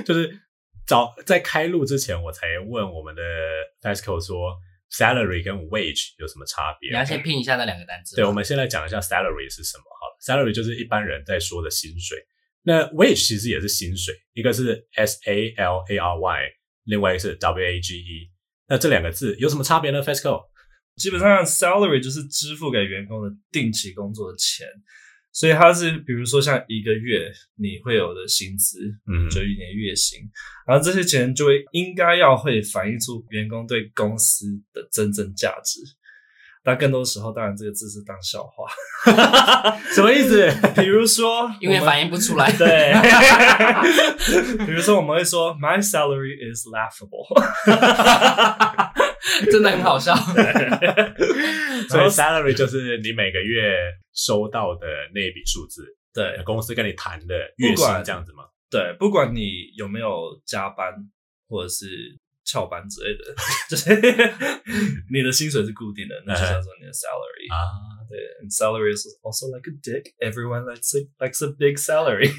就是早在开录之前，我才问我们的 FESCO 说。Salary 跟 wage 有什么差别？你要先拼一下那两个单词。对，我们先来讲一下 salary 是什么。好了，salary 就是一般人在说的薪水。那 wage 其实也是薪水，一个是 S A L A R Y，另外一个是 W A G E。那这两个字有什么差别呢？FESCO？基本上 salary 就是支付给员工的定期工作的钱。所以它是，比如说像一个月你会有的薪资，嗯，就一年月薪，然后这些钱就会应该要会反映出员工对公司的真正价值。但更多时候，当然这个字是当笑话，(laughs) 什么意思？比如说，(laughs) 因为反映不出来，(laughs) 对。比如说，我们会说，My salary is laughable，(laughs) 真的很好笑。(laughs) 所以 salary 就是你每个月收到的那一笔数字，对，公司跟你谈的月薪这样子吗？对，不管你有没有加班或者是翘班之类的，就是 (laughs) 你的薪水是固定的，那就叫做你的 salary 啊。对，and salary is also like a dick. Everyone likes a, likes a big salary.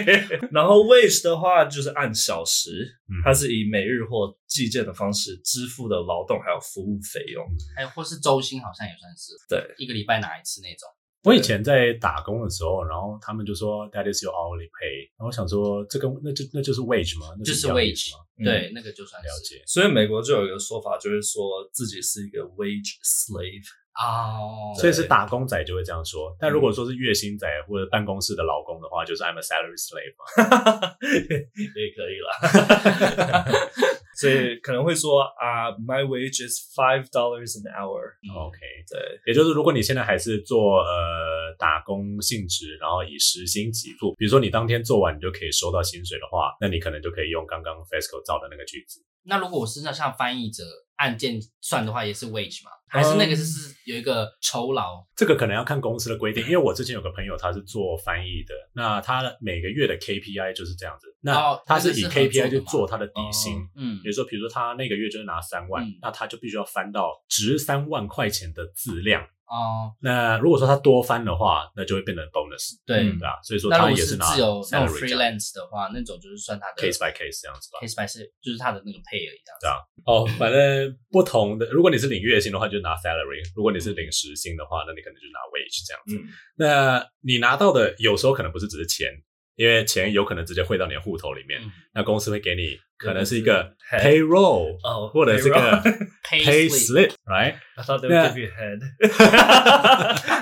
(laughs) 然后 wage 的话就是按小时，它是以每日或计件的方式支付的劳动还有服务费用，还有或是周薪好像也算是，对，一个礼拜拿一次那种。我以前在打工的时候，然后他们就说 That is your hourly pay，然后我想说这个那就那就是 wage 吗？就是 wage 吗？对，那个就算了解。所以美国就有一个说法，就是说自己是一个 wage slave 哦，所以是打工仔就会这样说。但如果说是月薪仔或者办公室的老公的话，就是 I'm a salary slave 嘛，(laughs) 也可以啦。(laughs) 所以可能会说啊、uh,，My wage is five dollars an hour。OK，对，也就是如果你现在还是做呃打工性质，然后以时薪给付，比如说你当天做完你就可以收到薪水的话，那你可能就可以用刚刚 FESCO 造的那个句子。那如果我是那像翻译者按件算的话，也是 wage 吗？还是那个是是有一个酬劳？嗯，这个可能要看公司的规定，因为我之前有个朋友他是做翻译的，那他每个月的 KPI 就是这样子，那他是以 KPI 去做他的底薪，嗯，比如说比如说他那个月就是拿三万，嗯，那他就必须要翻到值三万块钱的字量。哦，那如果说他多翻的话，那就会变成 bonus，对，对吧？所以说他也是拿自由那种 freelance 的话，那种就是算他的 case by case 这样子吧，case by 是就是他的那个 pay 而已，这样子。对啊，哦，反正不同的，如果你是领月薪的话，就拿 salary；如果你是领时薪的话，那你可能就拿 wage 这样子。那你拿到的有时候可能不是只是钱。因为钱有可能直接汇到你的户头里面，那公司会给你可能是一个 payroll，或者是个 pay slip，right？I thought they would give you head.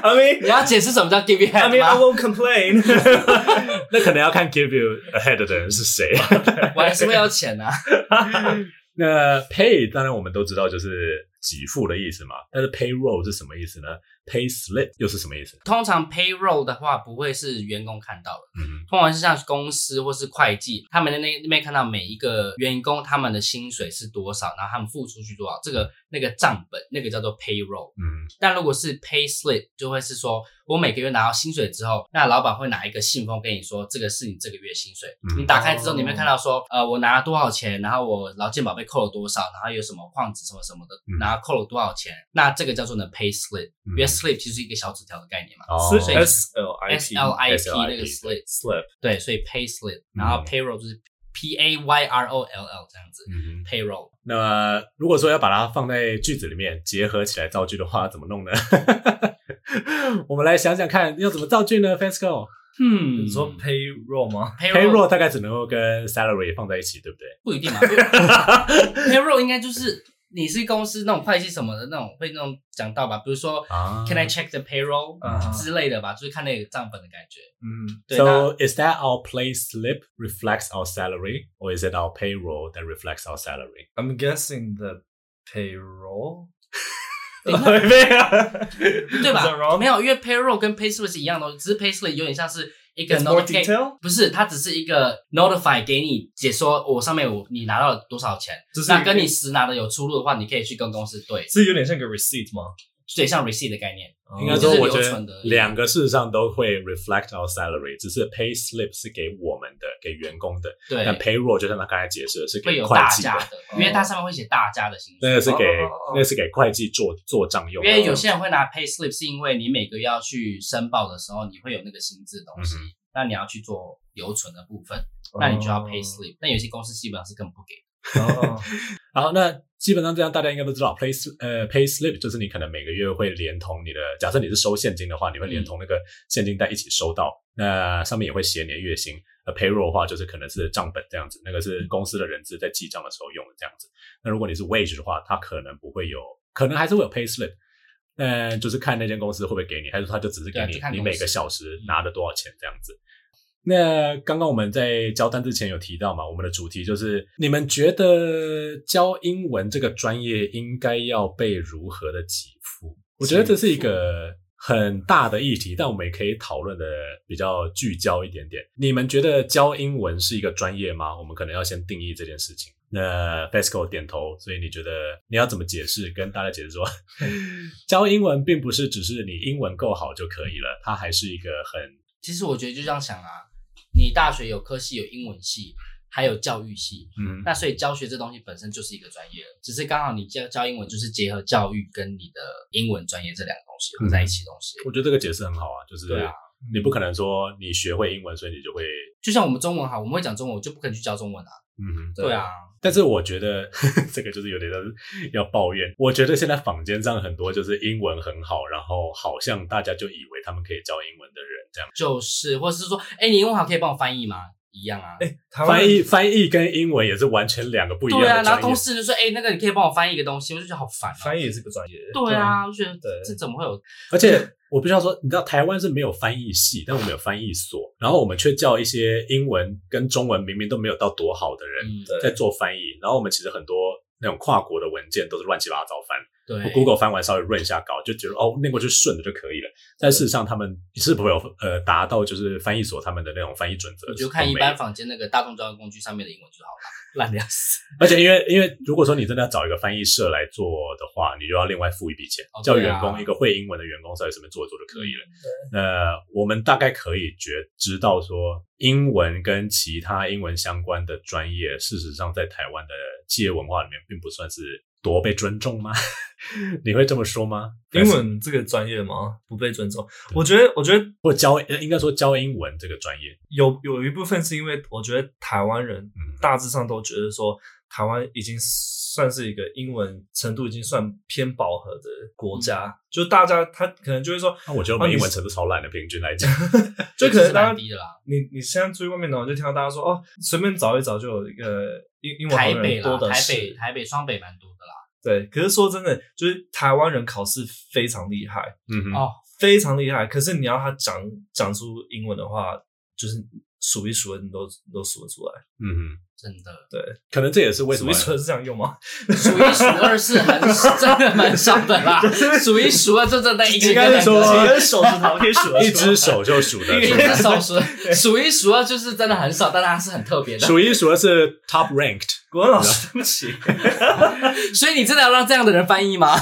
I mean，你要解释什么叫 give you head？I mean I won't complain。那可能要看 give you a head 的人是谁。我还是会要钱啊。那 pay 当然我们都知道就是给付的意思嘛，但是 payroll 是什么意思呢？Pay slip 又是什么意思？通常 payroll 的话不会是员工看到的，嗯，通常是像公司或是会计，他们的那那边看到每一个员工他们的薪水是多少，然后他们付出去多少，这个那个账本那个叫做 payroll，嗯，但如果是 pay slip 就会是说我每个月拿到薪水之后，那老板会拿一个信封跟你说，这个是你这个月薪水，嗯，你打开之后你会看到说，呃，我拿了多少钱，然后我劳健保被扣了多少，然后有什么矿值什么什么的，然后扣了多少钱，那这个叫做呢 pay slip，因为 slip 其实是一个小纸条的概念嘛，所以 S L I S L I P 那个 slip slip 对，所以 pay slip，然后 payroll 就是 P A Y R O L L 这样子，payroll。那么如果说要把它放在句子里面结合起来造句的话，怎么弄呢？(laughs) 我们来想想看，要怎么造句呢？FESCO，嗯，你说 payroll 吗？payroll 大概只能够跟 salary 放在一起，对不对？不一定嘛，(laughs) payroll 应该就是。你是公司那种会计什么的那种会那种讲到吧，比如说、uh, Can I check the payroll、uh, 之类的吧，就是看那个账本的感觉。嗯，对。So is that our pay slip reflects our salary, or is it our payroll that reflects our salary? I'm guessing the payroll。对吧？没有，因为 payroll 跟 pay slip 是一样的东西，只是 pay slip 有点像是。一个 notify 不是，它只是一个 notify 给你解说，我上面我你拿到了多少钱，那跟你实拿的有出入的话，你可以去跟公司对。是有点像个 receipt 吗？对，像 receipt 的概念。应该说，我觉得两个事实上都会 reflect our salary，只是 pay slip 是给我们的，给员工的。对。但 payroll 就像他刚才解释的是给会计的，因为它上面会写大家的薪水。那个是给那个是给会计做做账用的。因为有些人会拿 pay slip，是因为你每个月要去申报的时候，你会有那个薪资的东西。那你要去做留存的部分，那你就要 pay slip。那有些公司基本上是根本不给。哦，(laughs) 好，那基本上这样大家应该都知道，pay 呃 pay slip 就是你可能每个月会连同你的，假设你是收现金的话，你会连同那个现金袋一起收到，那上面也会写你的月薪。呃，payroll 的话就是可能是账本这样子，那个是公司的人资在记账的时候用的这样子。那如果你是 wage 的话，它可能不会有，可能还是会有 pay slip。嗯，就是看那间公司会不会给你，还是他就只是给你你每个小时拿了多少钱这样子。那刚刚我们在交单之前有提到嘛，我们的主题就是你们觉得教英文这个专业应该要被如何的给付？我觉得这是一个很大的议题，但我们也可以讨论的比较聚焦一点点。你们觉得教英文是一个专业吗？我们可能要先定义这件事情。那 FESCO 点头，所以你觉得你要怎么解释？跟大家解释说，(laughs) 教英文并不是只是你英文够好就可以了，它还是一个很……其实我觉得就这样想啊，你大学有科系有英文系，还有教育系。嗯，那所以教学这东西本身就是一个专业，只是刚好你教教英文就是结合教育跟你的英文专业这两个东西合在一起的东西。我觉得这个解释很好啊，就是对啊，你不可能说你学会英文，所以你就会就像我们中文哈，我们会讲中文，我就不可能去教中文啊。嗯，对啊。但是我觉得呵 (laughs) 呵这个就是有点要抱怨。我觉得现在坊间上很多就是英文很好，然后好像大家就以为他们可以教英文的人这样，就是，或者是说，哎，你英文好，可以帮我翻译吗？一样啊，哎，翻译翻译跟英文也是完全两个不一样的。对啊，然后同事就说，哎，那个你可以帮我翻译一个东西，我就觉得好烦。翻译也是个专业。对啊，我觉得这怎么会有？而且我必须要说，你知道台湾是没有翻译系，但我们有翻译所，然后我们却叫一些英文跟中文明明都没有到多好的人在做翻译，然后我们其实很多那种跨国的文件都是乱七八糟翻。对，Google 翻完稍微润一下稿，就觉得哦，念过去顺着就可以了。但事实上，他们是不会有呃达到就是翻译所他们的那种翻译准则。你就看一般坊间那个大众交通工具上面的英文就好了。烂的要死，而且因为因为如果说你真的要找一个翻译社来做的话，你就要另外付一笔钱，叫员工一个会英文的员工在这边做一做就可以了。那我们大概可以觉知道说，英文跟其他英文相关的专业，事实上在台湾的企业文化里面，并不算是多被尊重吗？(laughs) 你会这么说吗？英文这个专业吗？不被尊重？我觉得，我觉得或教应该说教英文这个专业，有有一部分是因为我觉得台湾人大致上都觉得说，台湾已经算是一个英文程度已经算偏饱和的国家，嗯、就大家他可能就会说，那我觉得我们英文程度超烂的，平均来讲，(laughs) 就可能大家低啦。(laughs) 你你现在出去外面呢，就听到大家说哦，随便找一找就有一个英英文台北多的台北台北双北蛮多。对，可是说真的，就是台湾人考试非常厉害，嗯哼，哦，非常厉害。可是你要他讲讲出英文的话，就是数一数二，你都都数得出来。嗯哼，真的，对，可能这也是为什么数一数二是这样用吗？数一数二是很 (laughs) 真的蛮少的啦，(laughs) 数一数二就真的一个，应该是说几根手指头可以数，一只手就数得出来，一只手数数一数二就是真的很少，但它是很特别的。数一数二是 top ranked。国文老师，对不起。(laughs) 所以你真的要让这样的人翻译吗？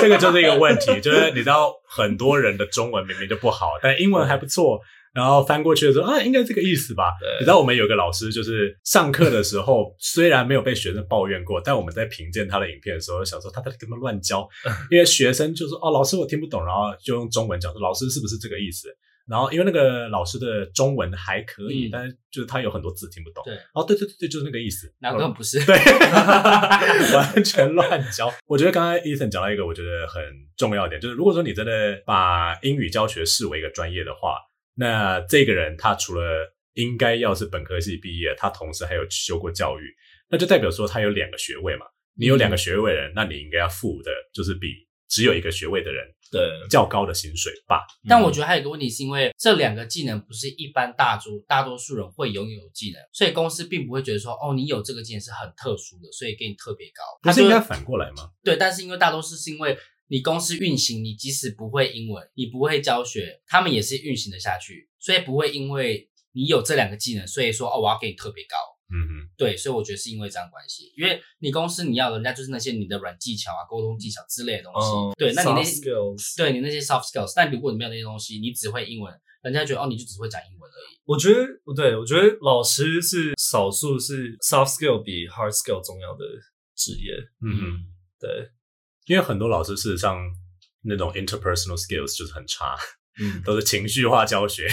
这个就是一个问题，就是你知道很多人的中文明明就不好，但英文还不错，然后翻过去的时候啊，应该这个意思吧？你知道我们有个老师，就是上课的时候 (laughs) 虽然没有被学生抱怨过，但我们在评鉴他的影片的时候，想说他在跟他们乱教，(laughs) 因为学生就说哦，老师我听不懂，然后就用中文讲说老师是不是这个意思？然后因为那个老师的中文还可以，嗯、但是就是他有很多字听不懂。对，哦，对对对对，就是那个意思。那根本不是。对，(laughs) 完全乱教。我觉得刚才 Ethan 讲到一个我觉得很重要的点，就是如果说你真的把英语教学视为一个专业的话，那这个人他除了应该要是本科系毕业，他同时还有修过教育，那就代表说他有两个学位嘛。你有两个学位的人，嗯、那你应该要付的就是比只有一个学位的人。对，较高的薪水吧。但我觉得还有一个问题，是因为这两个技能不是一般大多大多数人会拥有技能，所以公司并不会觉得说，哦，你有这个技能是很特殊的，所以给你特别高。不是应该反过来吗？对，但是因为大多数是因为你公司运行，你即使不会英文，你不会教学，他们也是运行的下去，所以不会因为你有这两个技能，所以说，哦，我要给你特别高。嗯哼，对，所以我觉得是因为这样关系，因为你公司你要的人家就是那些你的软技巧啊、沟通技巧之类的东西。嗯、对，那你那些 skills，对你那些 soft skills，但如果你没有那些东西，你只会英文，人家觉得哦，你就只会讲英文而已。我觉得不对，我觉得老师是少数是 soft skill 比 hard skill 重要的职业。嗯哼，对，因为很多老师事实上那种 interpersonal skills 就是很差。嗯，(laughs) 都是情绪化教学，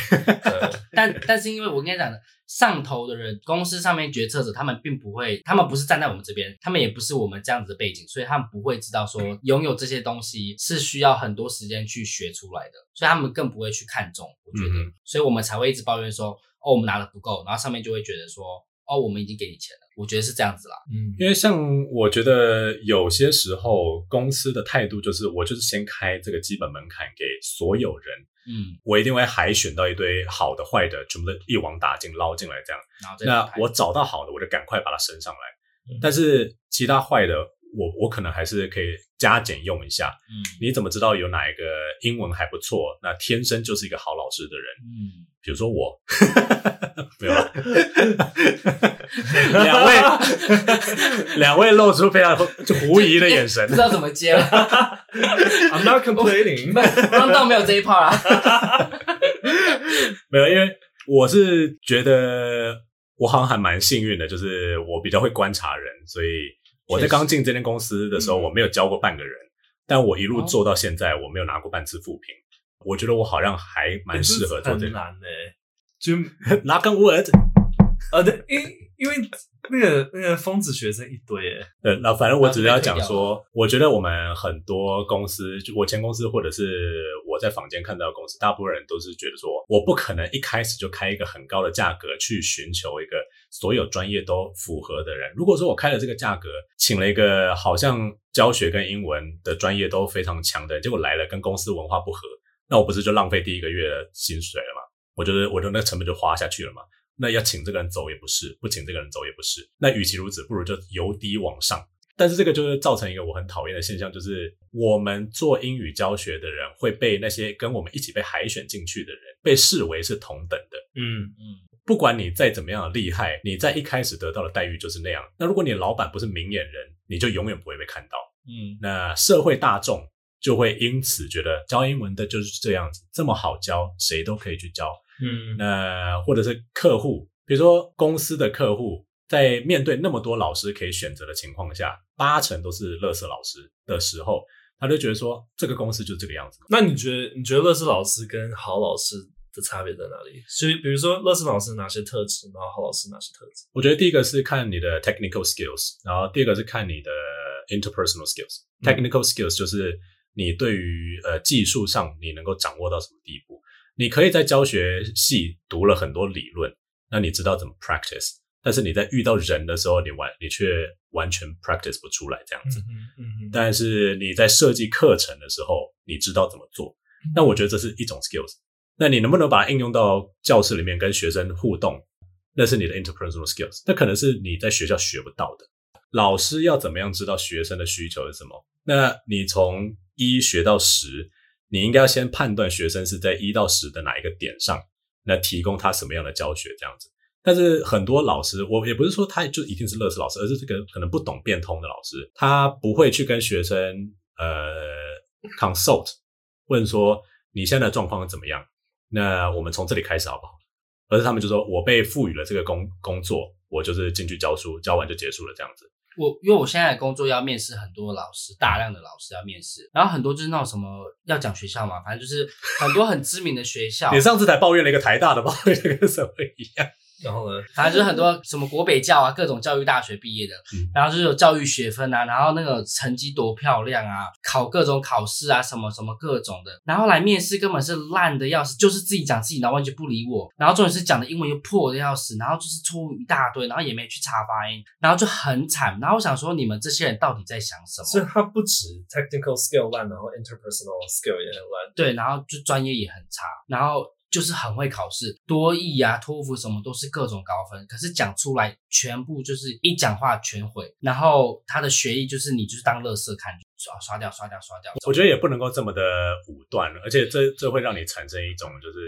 (laughs) 但但是因为我跟你讲的，上头的人，公司上面决策者，他们并不会，他们不是站在我们这边，他们也不是我们这样子的背景，所以他们不会知道说拥有这些东西是需要很多时间去学出来的，所以他们更不会去看重。我觉得，嗯、所以我们才会一直抱怨说，哦，我们拿的不够，然后上面就会觉得说，哦，我们已经给你钱了。我觉得是这样子啦，嗯，因为像我觉得有些时候公司的态度就是，我就是先开这个基本门槛给所有人，嗯，我一定会海选到一堆好的坏的，全部都一网打尽捞进来这样，那我找到好的，我就赶快把它升上来，嗯，但是其他坏的，我我可能还是可以加减用一下，嗯，你怎么知道有哪一个英文还不错，那天生就是一个好老师的人，嗯。比如说我，(laughs) 没有了。(laughs) 两位，两位露出非常就狐疑的眼神，不知道怎么接了。(laughs) I'm not complaining，当当没有这一 part 啊。没有，因为我是觉得我好像还蛮幸运的，就是我比较会观察人，所以我在刚进这间公司的时候，我没有教过半个人，嗯、但我一路做到现在，我没有拿过半次负评。我觉得我好像还蛮适合做这个。很难的、欸，就拿根 word 啊，对，因因为那个那个疯子学生一堆诶，对，那反正我只是要讲说，我觉得我们很多公司，就我前公司或者是我在坊间看到的公司，大部分人都是觉得说，我不可能一开始就开一个很高的价格去寻求一个所有专业都符合的人。如果说我开了这个价格，请了一个好像教学跟英文的专业都非常强的人，结果来了跟公司文化不合。那我不是就浪费第一个月的薪水了吗？我觉得我的那个成本就花下去了嘛。那要请这个人走也不是，不请这个人走也不是。那与其如此，不如就由低往上。但是这个就是造成一个我很讨厌的现象，就是我们做英语教学的人会被那些跟我们一起被海选进去的人被视为是同等的。嗯嗯，不管你再怎么样的厉害，你在一开始得到的待遇就是那样。那如果你老板不是明眼人，你就永远不会被看到。嗯，那社会大众。就会因此觉得教英文的就是这样子，这么好教，谁都可以去教。嗯，那或者是客户，比如说公司的客户，在面对那么多老师可以选择的情况下，八成都是垃圾老师的时候，他就觉得说这个公司就是这个样子。那你觉得，你觉得垃圾老师跟好老师的差别在哪里？所以，比如说垃圾老师哪些特质，然后郝老师哪些特质？我觉得第一个是看你的 technical skills，然后第二个是看你的 interpersonal skills。technical skills 就是。你对于呃技术上你能够掌握到什么地步？你可以在教学系读了很多理论，那你知道怎么 practice，但是你在遇到人的时候，你完你却完全 practice 不出来这样子。嗯嗯。但是你在设计课程的时候，你知道怎么做，那我觉得这是一种 skills。那你能不能把它应用到教室里面跟学生互动？那是你的 interpersonal skills，那可能是你在学校学不到的。老师要怎么样知道学生的需求是什么？那你从一学到十，你应该要先判断学生是在一到十的哪一个点上，那提供他什么样的教学这样子。但是很多老师，我也不是说他就一定是垃圾老师，而是这个可能不懂变通的老师，他不会去跟学生呃 consult 问说你现在的状况怎么样？那我们从这里开始好不好？而是他们就说我被赋予了这个工工作，我就是进去教书，教完就结束了这样子。我因为我现在的工作要面试很多老师，大量的老师要面试，然后很多就是那种什么要讲学校嘛，反正就是很多很知名的学校。(laughs) 你上次才抱怨了一个台大的，抱怨跟什么一样？然后呢，反正就是很多什么国北教啊，各种教育大学毕业的，嗯、然后就是有教育学分啊，然后那个成绩多漂亮啊，考各种考试啊，什么什么各种的，然后来面试根本是烂的要死，就是自己讲自己，然后完全不理我，然后重点是讲的英文又破的要死，然后就是错误一大堆，然后也没去查发音，然后就很惨。然后我想说，你们这些人到底在想什么？所以他不止 technical skill 烂，然后 interpersonal skill 也很烂，对，然后就专业也很差，然后。就是很会考试，多益啊、托福什么都是各种高分，可是讲出来全部就是一讲话全毁。然后他的学艺就是你就是当乐色看，刷刷掉、刷掉、刷掉。我觉得也不能够这么的武断，而且这这会让你产生一种就是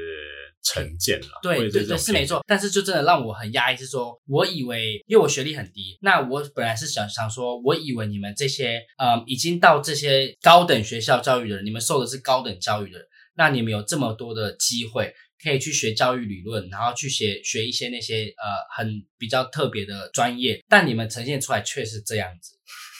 成见了。对对对，是没错。但是就真的让我很压抑，是说我以为因为我学历很低，那我本来是想想说，我以为你们这些嗯已经到这些高等学校教育的人，你们受的是高等教育的人。那你们有这么多的机会可以去学教育理论，然后去学学一些那些呃很比较特别的专业，但你们呈现出来却是这样子，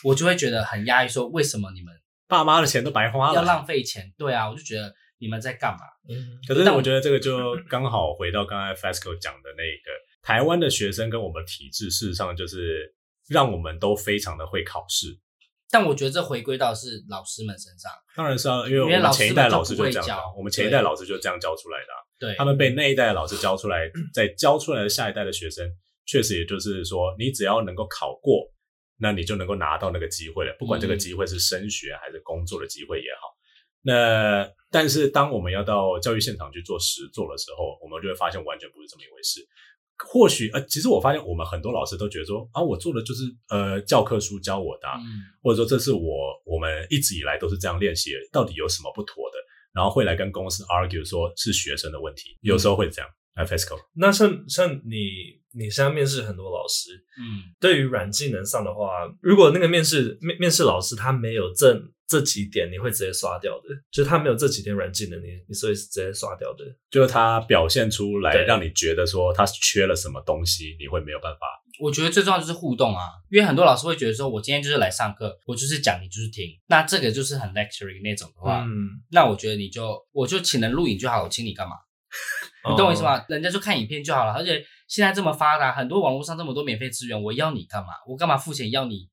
我就会觉得很压抑。说为什么你们爸妈的钱都白花了，要浪费钱？对啊，我就觉得你们在干嘛？嗯，可是我觉得这个就刚好回到刚才 Fasco 讲的那个，台湾的学生跟我们体制，事实上就是让我们都非常的会考试。但我觉得这回归到是老师们身上，当然是啊，因为我们前一代老师就这样教，我们前一代老师就这样教出来的，啊。对，他们被那一代的老师教出来，再教出来的下一代的学生，确实也就是说，你只要能够考过，那你就能够拿到那个机会了，不管这个机会是升学还是工作的机会也好。嗯、那但是当我们要到教育现场去做实做的时候，我们就会发现完全不是这么一回事。或许呃，其实我发现我们很多老师都觉得说啊，我做的就是呃教科书教我的，啊，嗯，或者说这是我我们一直以来都是这样练习的，到底有什么不妥的？然后会来跟公司 argue 说是学生的问题，有时候会这样。来 FESCO，那像像你你现在面试很多老师，嗯，对于软技能上的话，如果那个面试面面试老师他没有这这几点你会直接刷掉的，就是他没有这几点软技能，你你是会直接刷掉的。就是他表现出来，让你觉得说他缺了什么东西，你会没有办法。我觉得最重要就是互动啊，因为很多老师会觉得说，我今天就是来上课，我就是讲，你就是听，那这个就是很 lecturing 那种的话，嗯，那我觉得你就我就请人录影就好，我请你干嘛？(laughs) 你懂我意思吗？哦、人家就看影片就好了，而且现在这么发达，很多网络上这么多免费资源，我要你干嘛？我干嘛付钱要你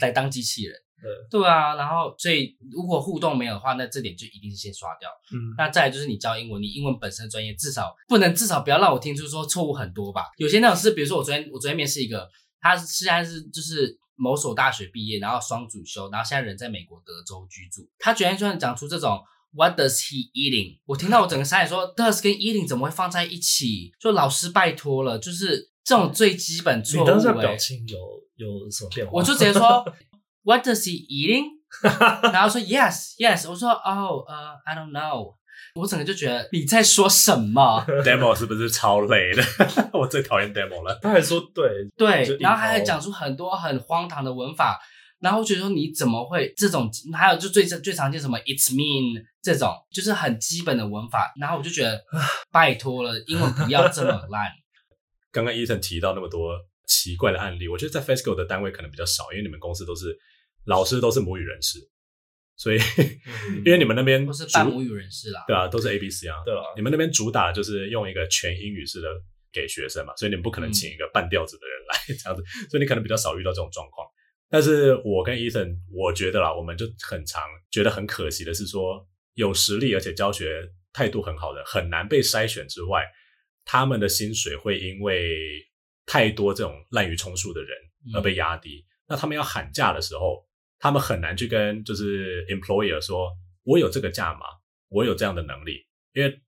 来当机器人？对，对啊，然后所以如果互动没有的话，那这点就一定是先刷掉。嗯，那再来就是你教英文，你英文本身专业，至少不能至少不要让我听出说错误很多吧？有些那种是，比如说我昨天我昨天面试一个，他现在是就是某所大学毕业，然后双主修，然后现在人在美国德州居住，他居然居然讲出这种 What does he eating？我听到我整个傻眼，说 does 跟 eating 怎么会放在一起？就老师拜托了，就是这种最基本错误。你当时表情有有什么变化？我就直接说。What does he eating？(laughs) 然后说 Yes, Yes。我说哦，呃、uh,，I don't know。我整个就觉得你在说什么？Demo 是不是超累的？(laughs) 我最讨厌 Demo 了。他还说对对，然后还还讲出很多很荒唐的文法，然后我觉得说你怎么会这种？还有就最最常见什么 It's mean 这种，就是很基本的文法。然后我就觉得 (laughs) 拜托了，英文不要这么烂。刚刚 Ethan 提到那么多奇怪的案例，我觉得在 FESCO 的单位可能比较少，因为你们公司都是。老师都是母语人士，所以、嗯、(laughs) 因为你们那边都是半母语人士啦，对啊，都是 A B C 啊，对啊，你们那边主打就是用一个全英语式的给学生嘛，所以你们不可能请一个半吊子的人来、嗯、这样子，所以你可能比较少遇到这种状况。但是我跟 Ethan，我觉得啦，我们就很常觉得很可惜的是说，有实力而且教学态度很好的，很难被筛选之外，他们的薪水会因为太多这种滥竽充数的人而被压低。嗯、那他们要喊价的时候。他们很难去跟就是 employer 说，我有这个价码，我有这样的能力，因为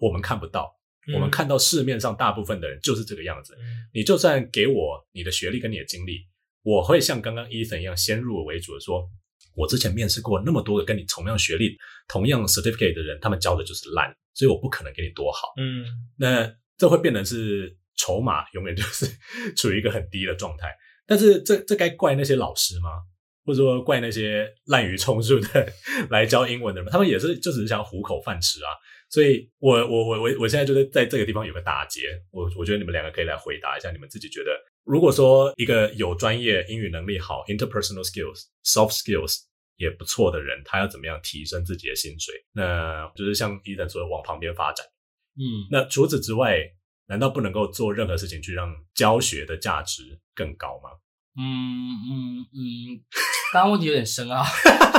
我们看不到，嗯、我们看到市面上大部分的人就是这个样子。嗯、你就算给我你的学历跟你的经历，我会像刚刚 Ethan 一样先入为主的说，我之前面试过那么多个跟你同样学历、同样 certificate 的人，他们教的就是烂，所以我不可能给你多好。嗯，那这会变成是筹码永远就是 (laughs) 处于一个很低的状态。但是这这该怪那些老师吗？或者说怪那些滥竽充数的 (laughs) 来教英文的人，他们也是就只是想糊口饭吃啊。所以我我我我我现在就是在这个地方有个打结，我我觉得你们两个可以来回答一下，你们自己觉得，如果说一个有专业英语能力好，interpersonal skills、soft skills 也不错的人，他要怎么样提升自己的薪水？那就是像 Ethan 说的，往旁边发展。嗯，那除此之外，难道不能够做任何事情去让教学的价值更高吗？嗯嗯嗯，(laughs) 刚刚问题有点深奥，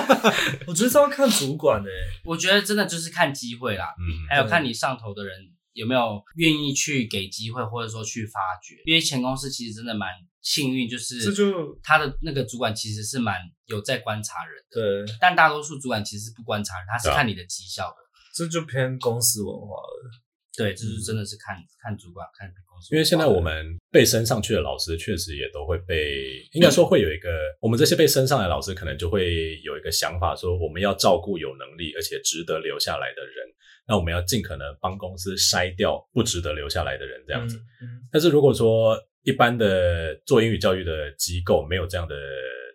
(laughs) 我觉得是要看主管诶、欸，我觉得真的就是看机会啦，嗯，还有看你上头的人有没有愿意去给机会，或者说去发掘。因为前公司其实真的蛮幸运，就是这就他的那个主管其实是蛮有在观察人的，对，但大多数主管其实是不观察人，他是看你的绩效的，这就偏公司文化了。对，就是真的是看、嗯、看主管看公司，因为现在我们被升上去的老师，确实也都会被，应该说会有一个，我们这些被升上来的老师，可能就会有一个想法，说我们要照顾有能力而且值得留下来的人，那我们要尽可能帮公司筛掉不值得留下来的人，这样子。嗯嗯、但是如果说一般的做英语教育的机构没有这样的。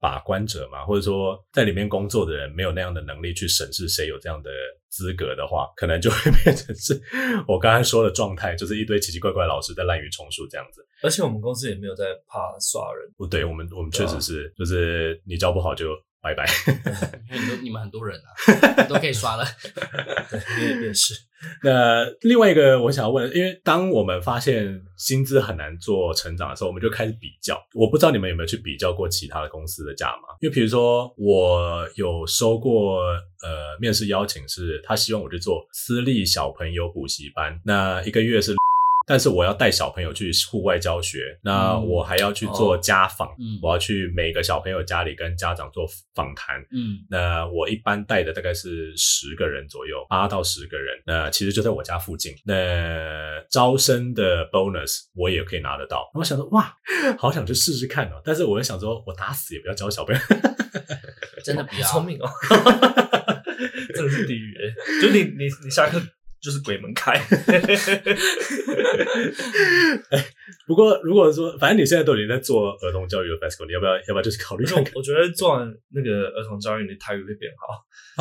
把关者嘛，或者说在里面工作的人没有那样的能力去审视谁有这样的资格的话，可能就会变成是我刚才说的状态，就是一堆奇奇怪怪老师在滥竽充数这样子。而且我们公司也没有在怕刷人，不对，我们我们确实是，啊、就是你教不好就。拜拜，(laughs) 因为很多你们很多人啊，(laughs) 都可以刷了。对，也是。那另外一个我想要问，因为当我们发现薪资很难做成长的时候，我们就开始比较。我不知道你们有没有去比较过其他的公司的价码？因为比如说，我有收过呃面试邀请，是他希望我去做私立小朋友补习班，那一个月是。但是我要带小朋友去户外教学，那我还要去做家访，我要去每个小朋友家里跟家长做访谈，嗯，那我一般带的大概是十个人左右，八到十个人，那其实就在我家附近，那招生的 bonus 我也可以拿得到。我想说，哇，(laughs) 好想去试试看哦，但是我又想说，我打死也不要教小朋友，真的比较聪明哦，(laughs) 真的是地狱，就你你你下课。就是鬼门开。(laughs) 不过如果说，反正你现在都已经在做儿童教育的 FESCO，你要不要要不要就是考虑看看？我觉得做完那个儿童教育，你台语会变好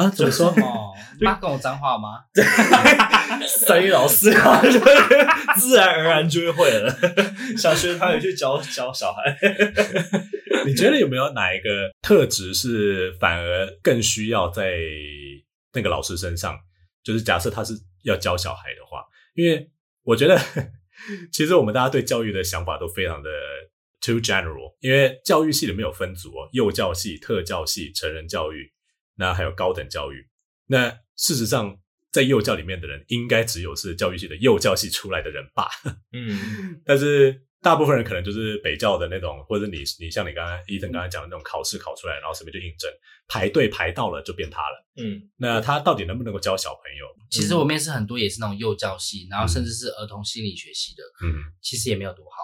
啊？怎么说？(laughs) 妈跟我脏话吗？(laughs) 三一老师啊，自然而然就会会了。小学他也去教教小孩。你觉得有没有哪一个特质是反而更需要在那个老师身上？就是假设他是要教小孩的话，因为我觉得 (laughs) 其实我们大家对教育的想法都非常的 too general，因为教育系里面有分组哦，幼教系、特教系、成人教育，那还有高等教育。那事实上，在幼教里面的人，应该只有是教育系的幼教系出来的人吧？嗯，(laughs) 但是。大部分人可能就是北教的那种，或者你你像你刚刚伊藤刚才讲的那种考试考出来，然后随便就应征，排队排到了就变他了。嗯，那他到底能不能够教小朋友？其实我面试很多也是那种幼教系，然后甚至是儿童心理学系的，嗯，其实也没有多好。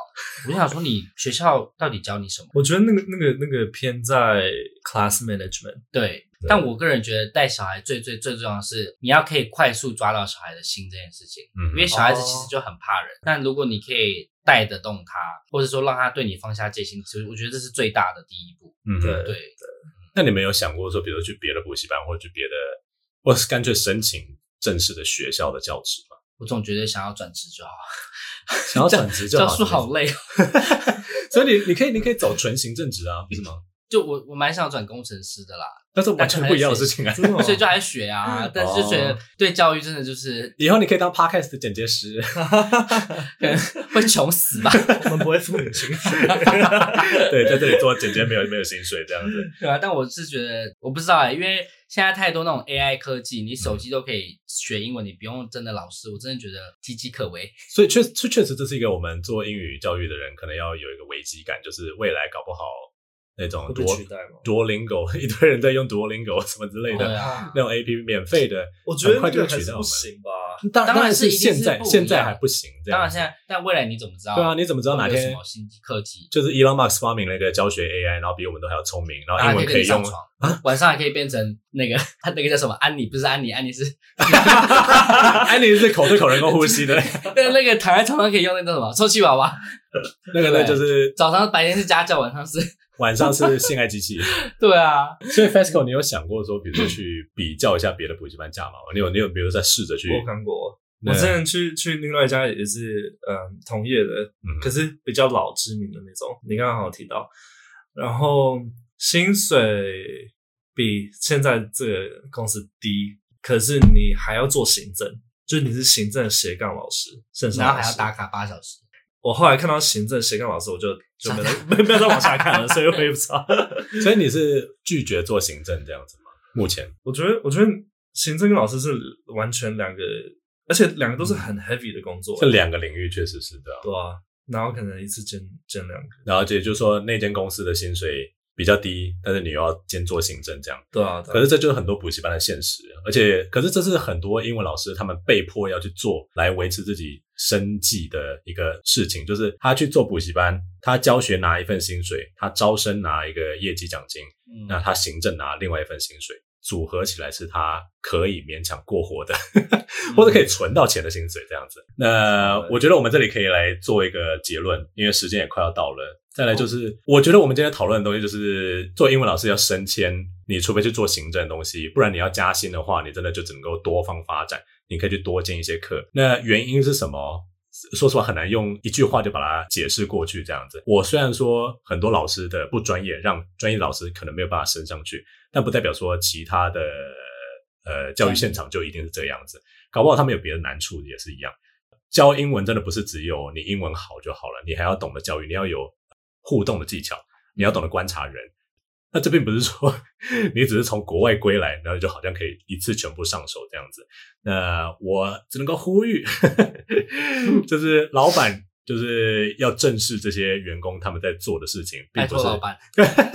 我就想说，你学校到底教你什么？我觉得那个那个那个偏在 class management。对，对，但我个人觉得带小孩最最最重要的是，你要可以快速抓到小孩的心这件事情。嗯，因为小孩子其实就很怕人，但如果你可以。带得动他，或者说让他对你放下戒心，其实我觉得这是最大的第一步。嗯，对对。那你们有想过说，比如说去别的补习班，或者去别的，或是干脆申请正式的学校的教职吗？我总觉得想要转职就好，想要转职就好，(laughs) 教书好累。所以你你可以你可以走纯行政职啊，不是吗？就我我蛮想转工程师的啦。但是完全不一样的事情啊，(laughs) 所以就还学啊，但是就觉得对教育真的就是 (laughs) 以后你可以当 podcast 的剪接师，(laughs) 可能会穷死吧？我们不会付你薪水，对，在这里做剪接没有没有薪水这样子。对啊，但我是觉得我不知道哎、欸，因为现在太多那种 AI 科技，你手机都可以学英文，你不用真的老师，我真的觉得岌岌可危。所以确确确实这是一个我们做英语教育的人可能要有一个危机感，就是未来搞不好。那种多 Duolingo (laughs) 一堆人在用 Duolingo 什么之类的，那种 A P P 免费的，我觉得快就取代我们。不行吧？当然是现在，现在还不行。当然现在，但未来你怎么知道？对啊，你怎么知道哪天什么新科技？就是 Elon Musk 发明了一个教学 A I，然后比我们都还要聪明，然后英文可以用啊，晚上还可以变成那个他 (laughs) 那个叫什么？安妮不是安妮，安妮是 (laughs) 安妮是口对口人工呼吸的。那那个躺在床上可以用那个什么？充气娃娃。那个呢，就是早上白天是家教，晚上是。晚上是性爱机器，(laughs) 对啊，所以 FESCO，你有想过说，比如说去比较一下别的补习班价码吗？你有，你有，比如说在试着去。我看过，我之前去去另外一家也是，嗯，同业的，可是比较老知名的那种。你刚刚好提到，然后薪水比现在这个公司低，可是你还要做行政，就是你是行政斜杠老师，然后还要打卡八小时。我后来看到行政斜杠老师，我就就没没没有再往下看了，(laughs) 所以我也不知道。所以你是拒绝做行政这样子吗？目前我觉得，我觉得行政跟老师是完全两个，而且两个都是很 heavy 的工作。这两个领域确实是的，对啊。然后可能一次兼兼两个，然后也就是说那间公司的薪水比较低，但是你又要兼做行政这样。对啊。可是这就是很多补习班的现实，而且可是这是很多英文老师他们被迫要去做来维持自己。生计的一个事情，就是他去做补习班，他教学拿一份薪水，他招生拿一个业绩奖金，嗯、那他行政拿另外一份薪水，组合起来是他可以勉强过活的，嗯、或者可以存到钱的薪水这样子。那我觉得我们这里可以来做一个结论，因为时间也快要到了。再来就是，哦、我觉得我们今天讨论的东西就是，做英文老师要升迁，你除非去做行政的东西，不然你要加薪的话，你真的就只能够多方发展。你可以去多兼一些课，那原因是什么？说实话很难用一句话就把它解释过去。这样子，我虽然说很多老师的不专业，让专业老师可能没有办法升上去，但不代表说其他的呃教育现场就一定是这样子。搞不好他们有别的难处也是一样。教英文真的不是只有你英文好就好了，你还要懂得教育，你要有互动的技巧，你要懂得观察人。那这并不是说 (laughs) 你只是从国外归来，然后就好像可以一次全部上手这样子。那我只能够呼吁，(laughs) 就是老板就是要正视这些员工他们在做的事情，并不是老板，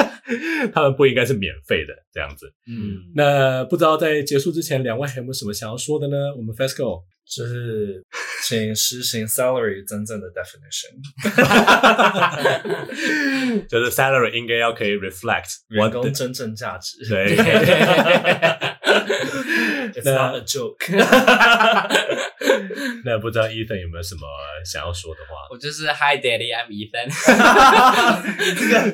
(laughs) 他们不应该是免费的这样子。嗯，那不知道在结束之前，两位还有没有什么想要说的呢？我们 FESCO。就是请实行 salary 真正的 definition，就是 salary 应该要可以 reflect 员工真正价值。对。It's not a joke。(laughs) 那不知道 Ethan 有没有什么想要说的话？我就是 Hi Daddy，I'm Ethan。这个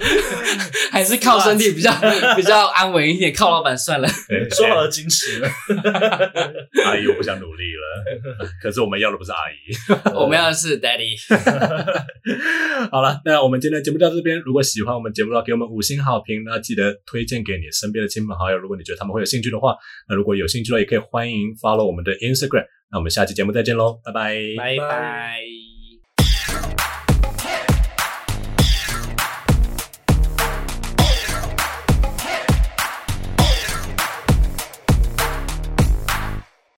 还是靠身体比较比较安稳一点，靠老板算了。(laughs) 说好了矜持了。(laughs) 阿姨，我不想努力了。可是我们要的不是阿姨，我们要的是 Daddy。好了，那我们今天的节目到这边。如果喜欢我们节目的话，给我们五星好评。那记得推荐给你身边的亲朋好友。如果你觉得他们会有兴趣的话，那如果有兴趣的话，也可以欢迎 follow 我们的 Instagram。那我们下期节目再见喽，拜拜，拜拜。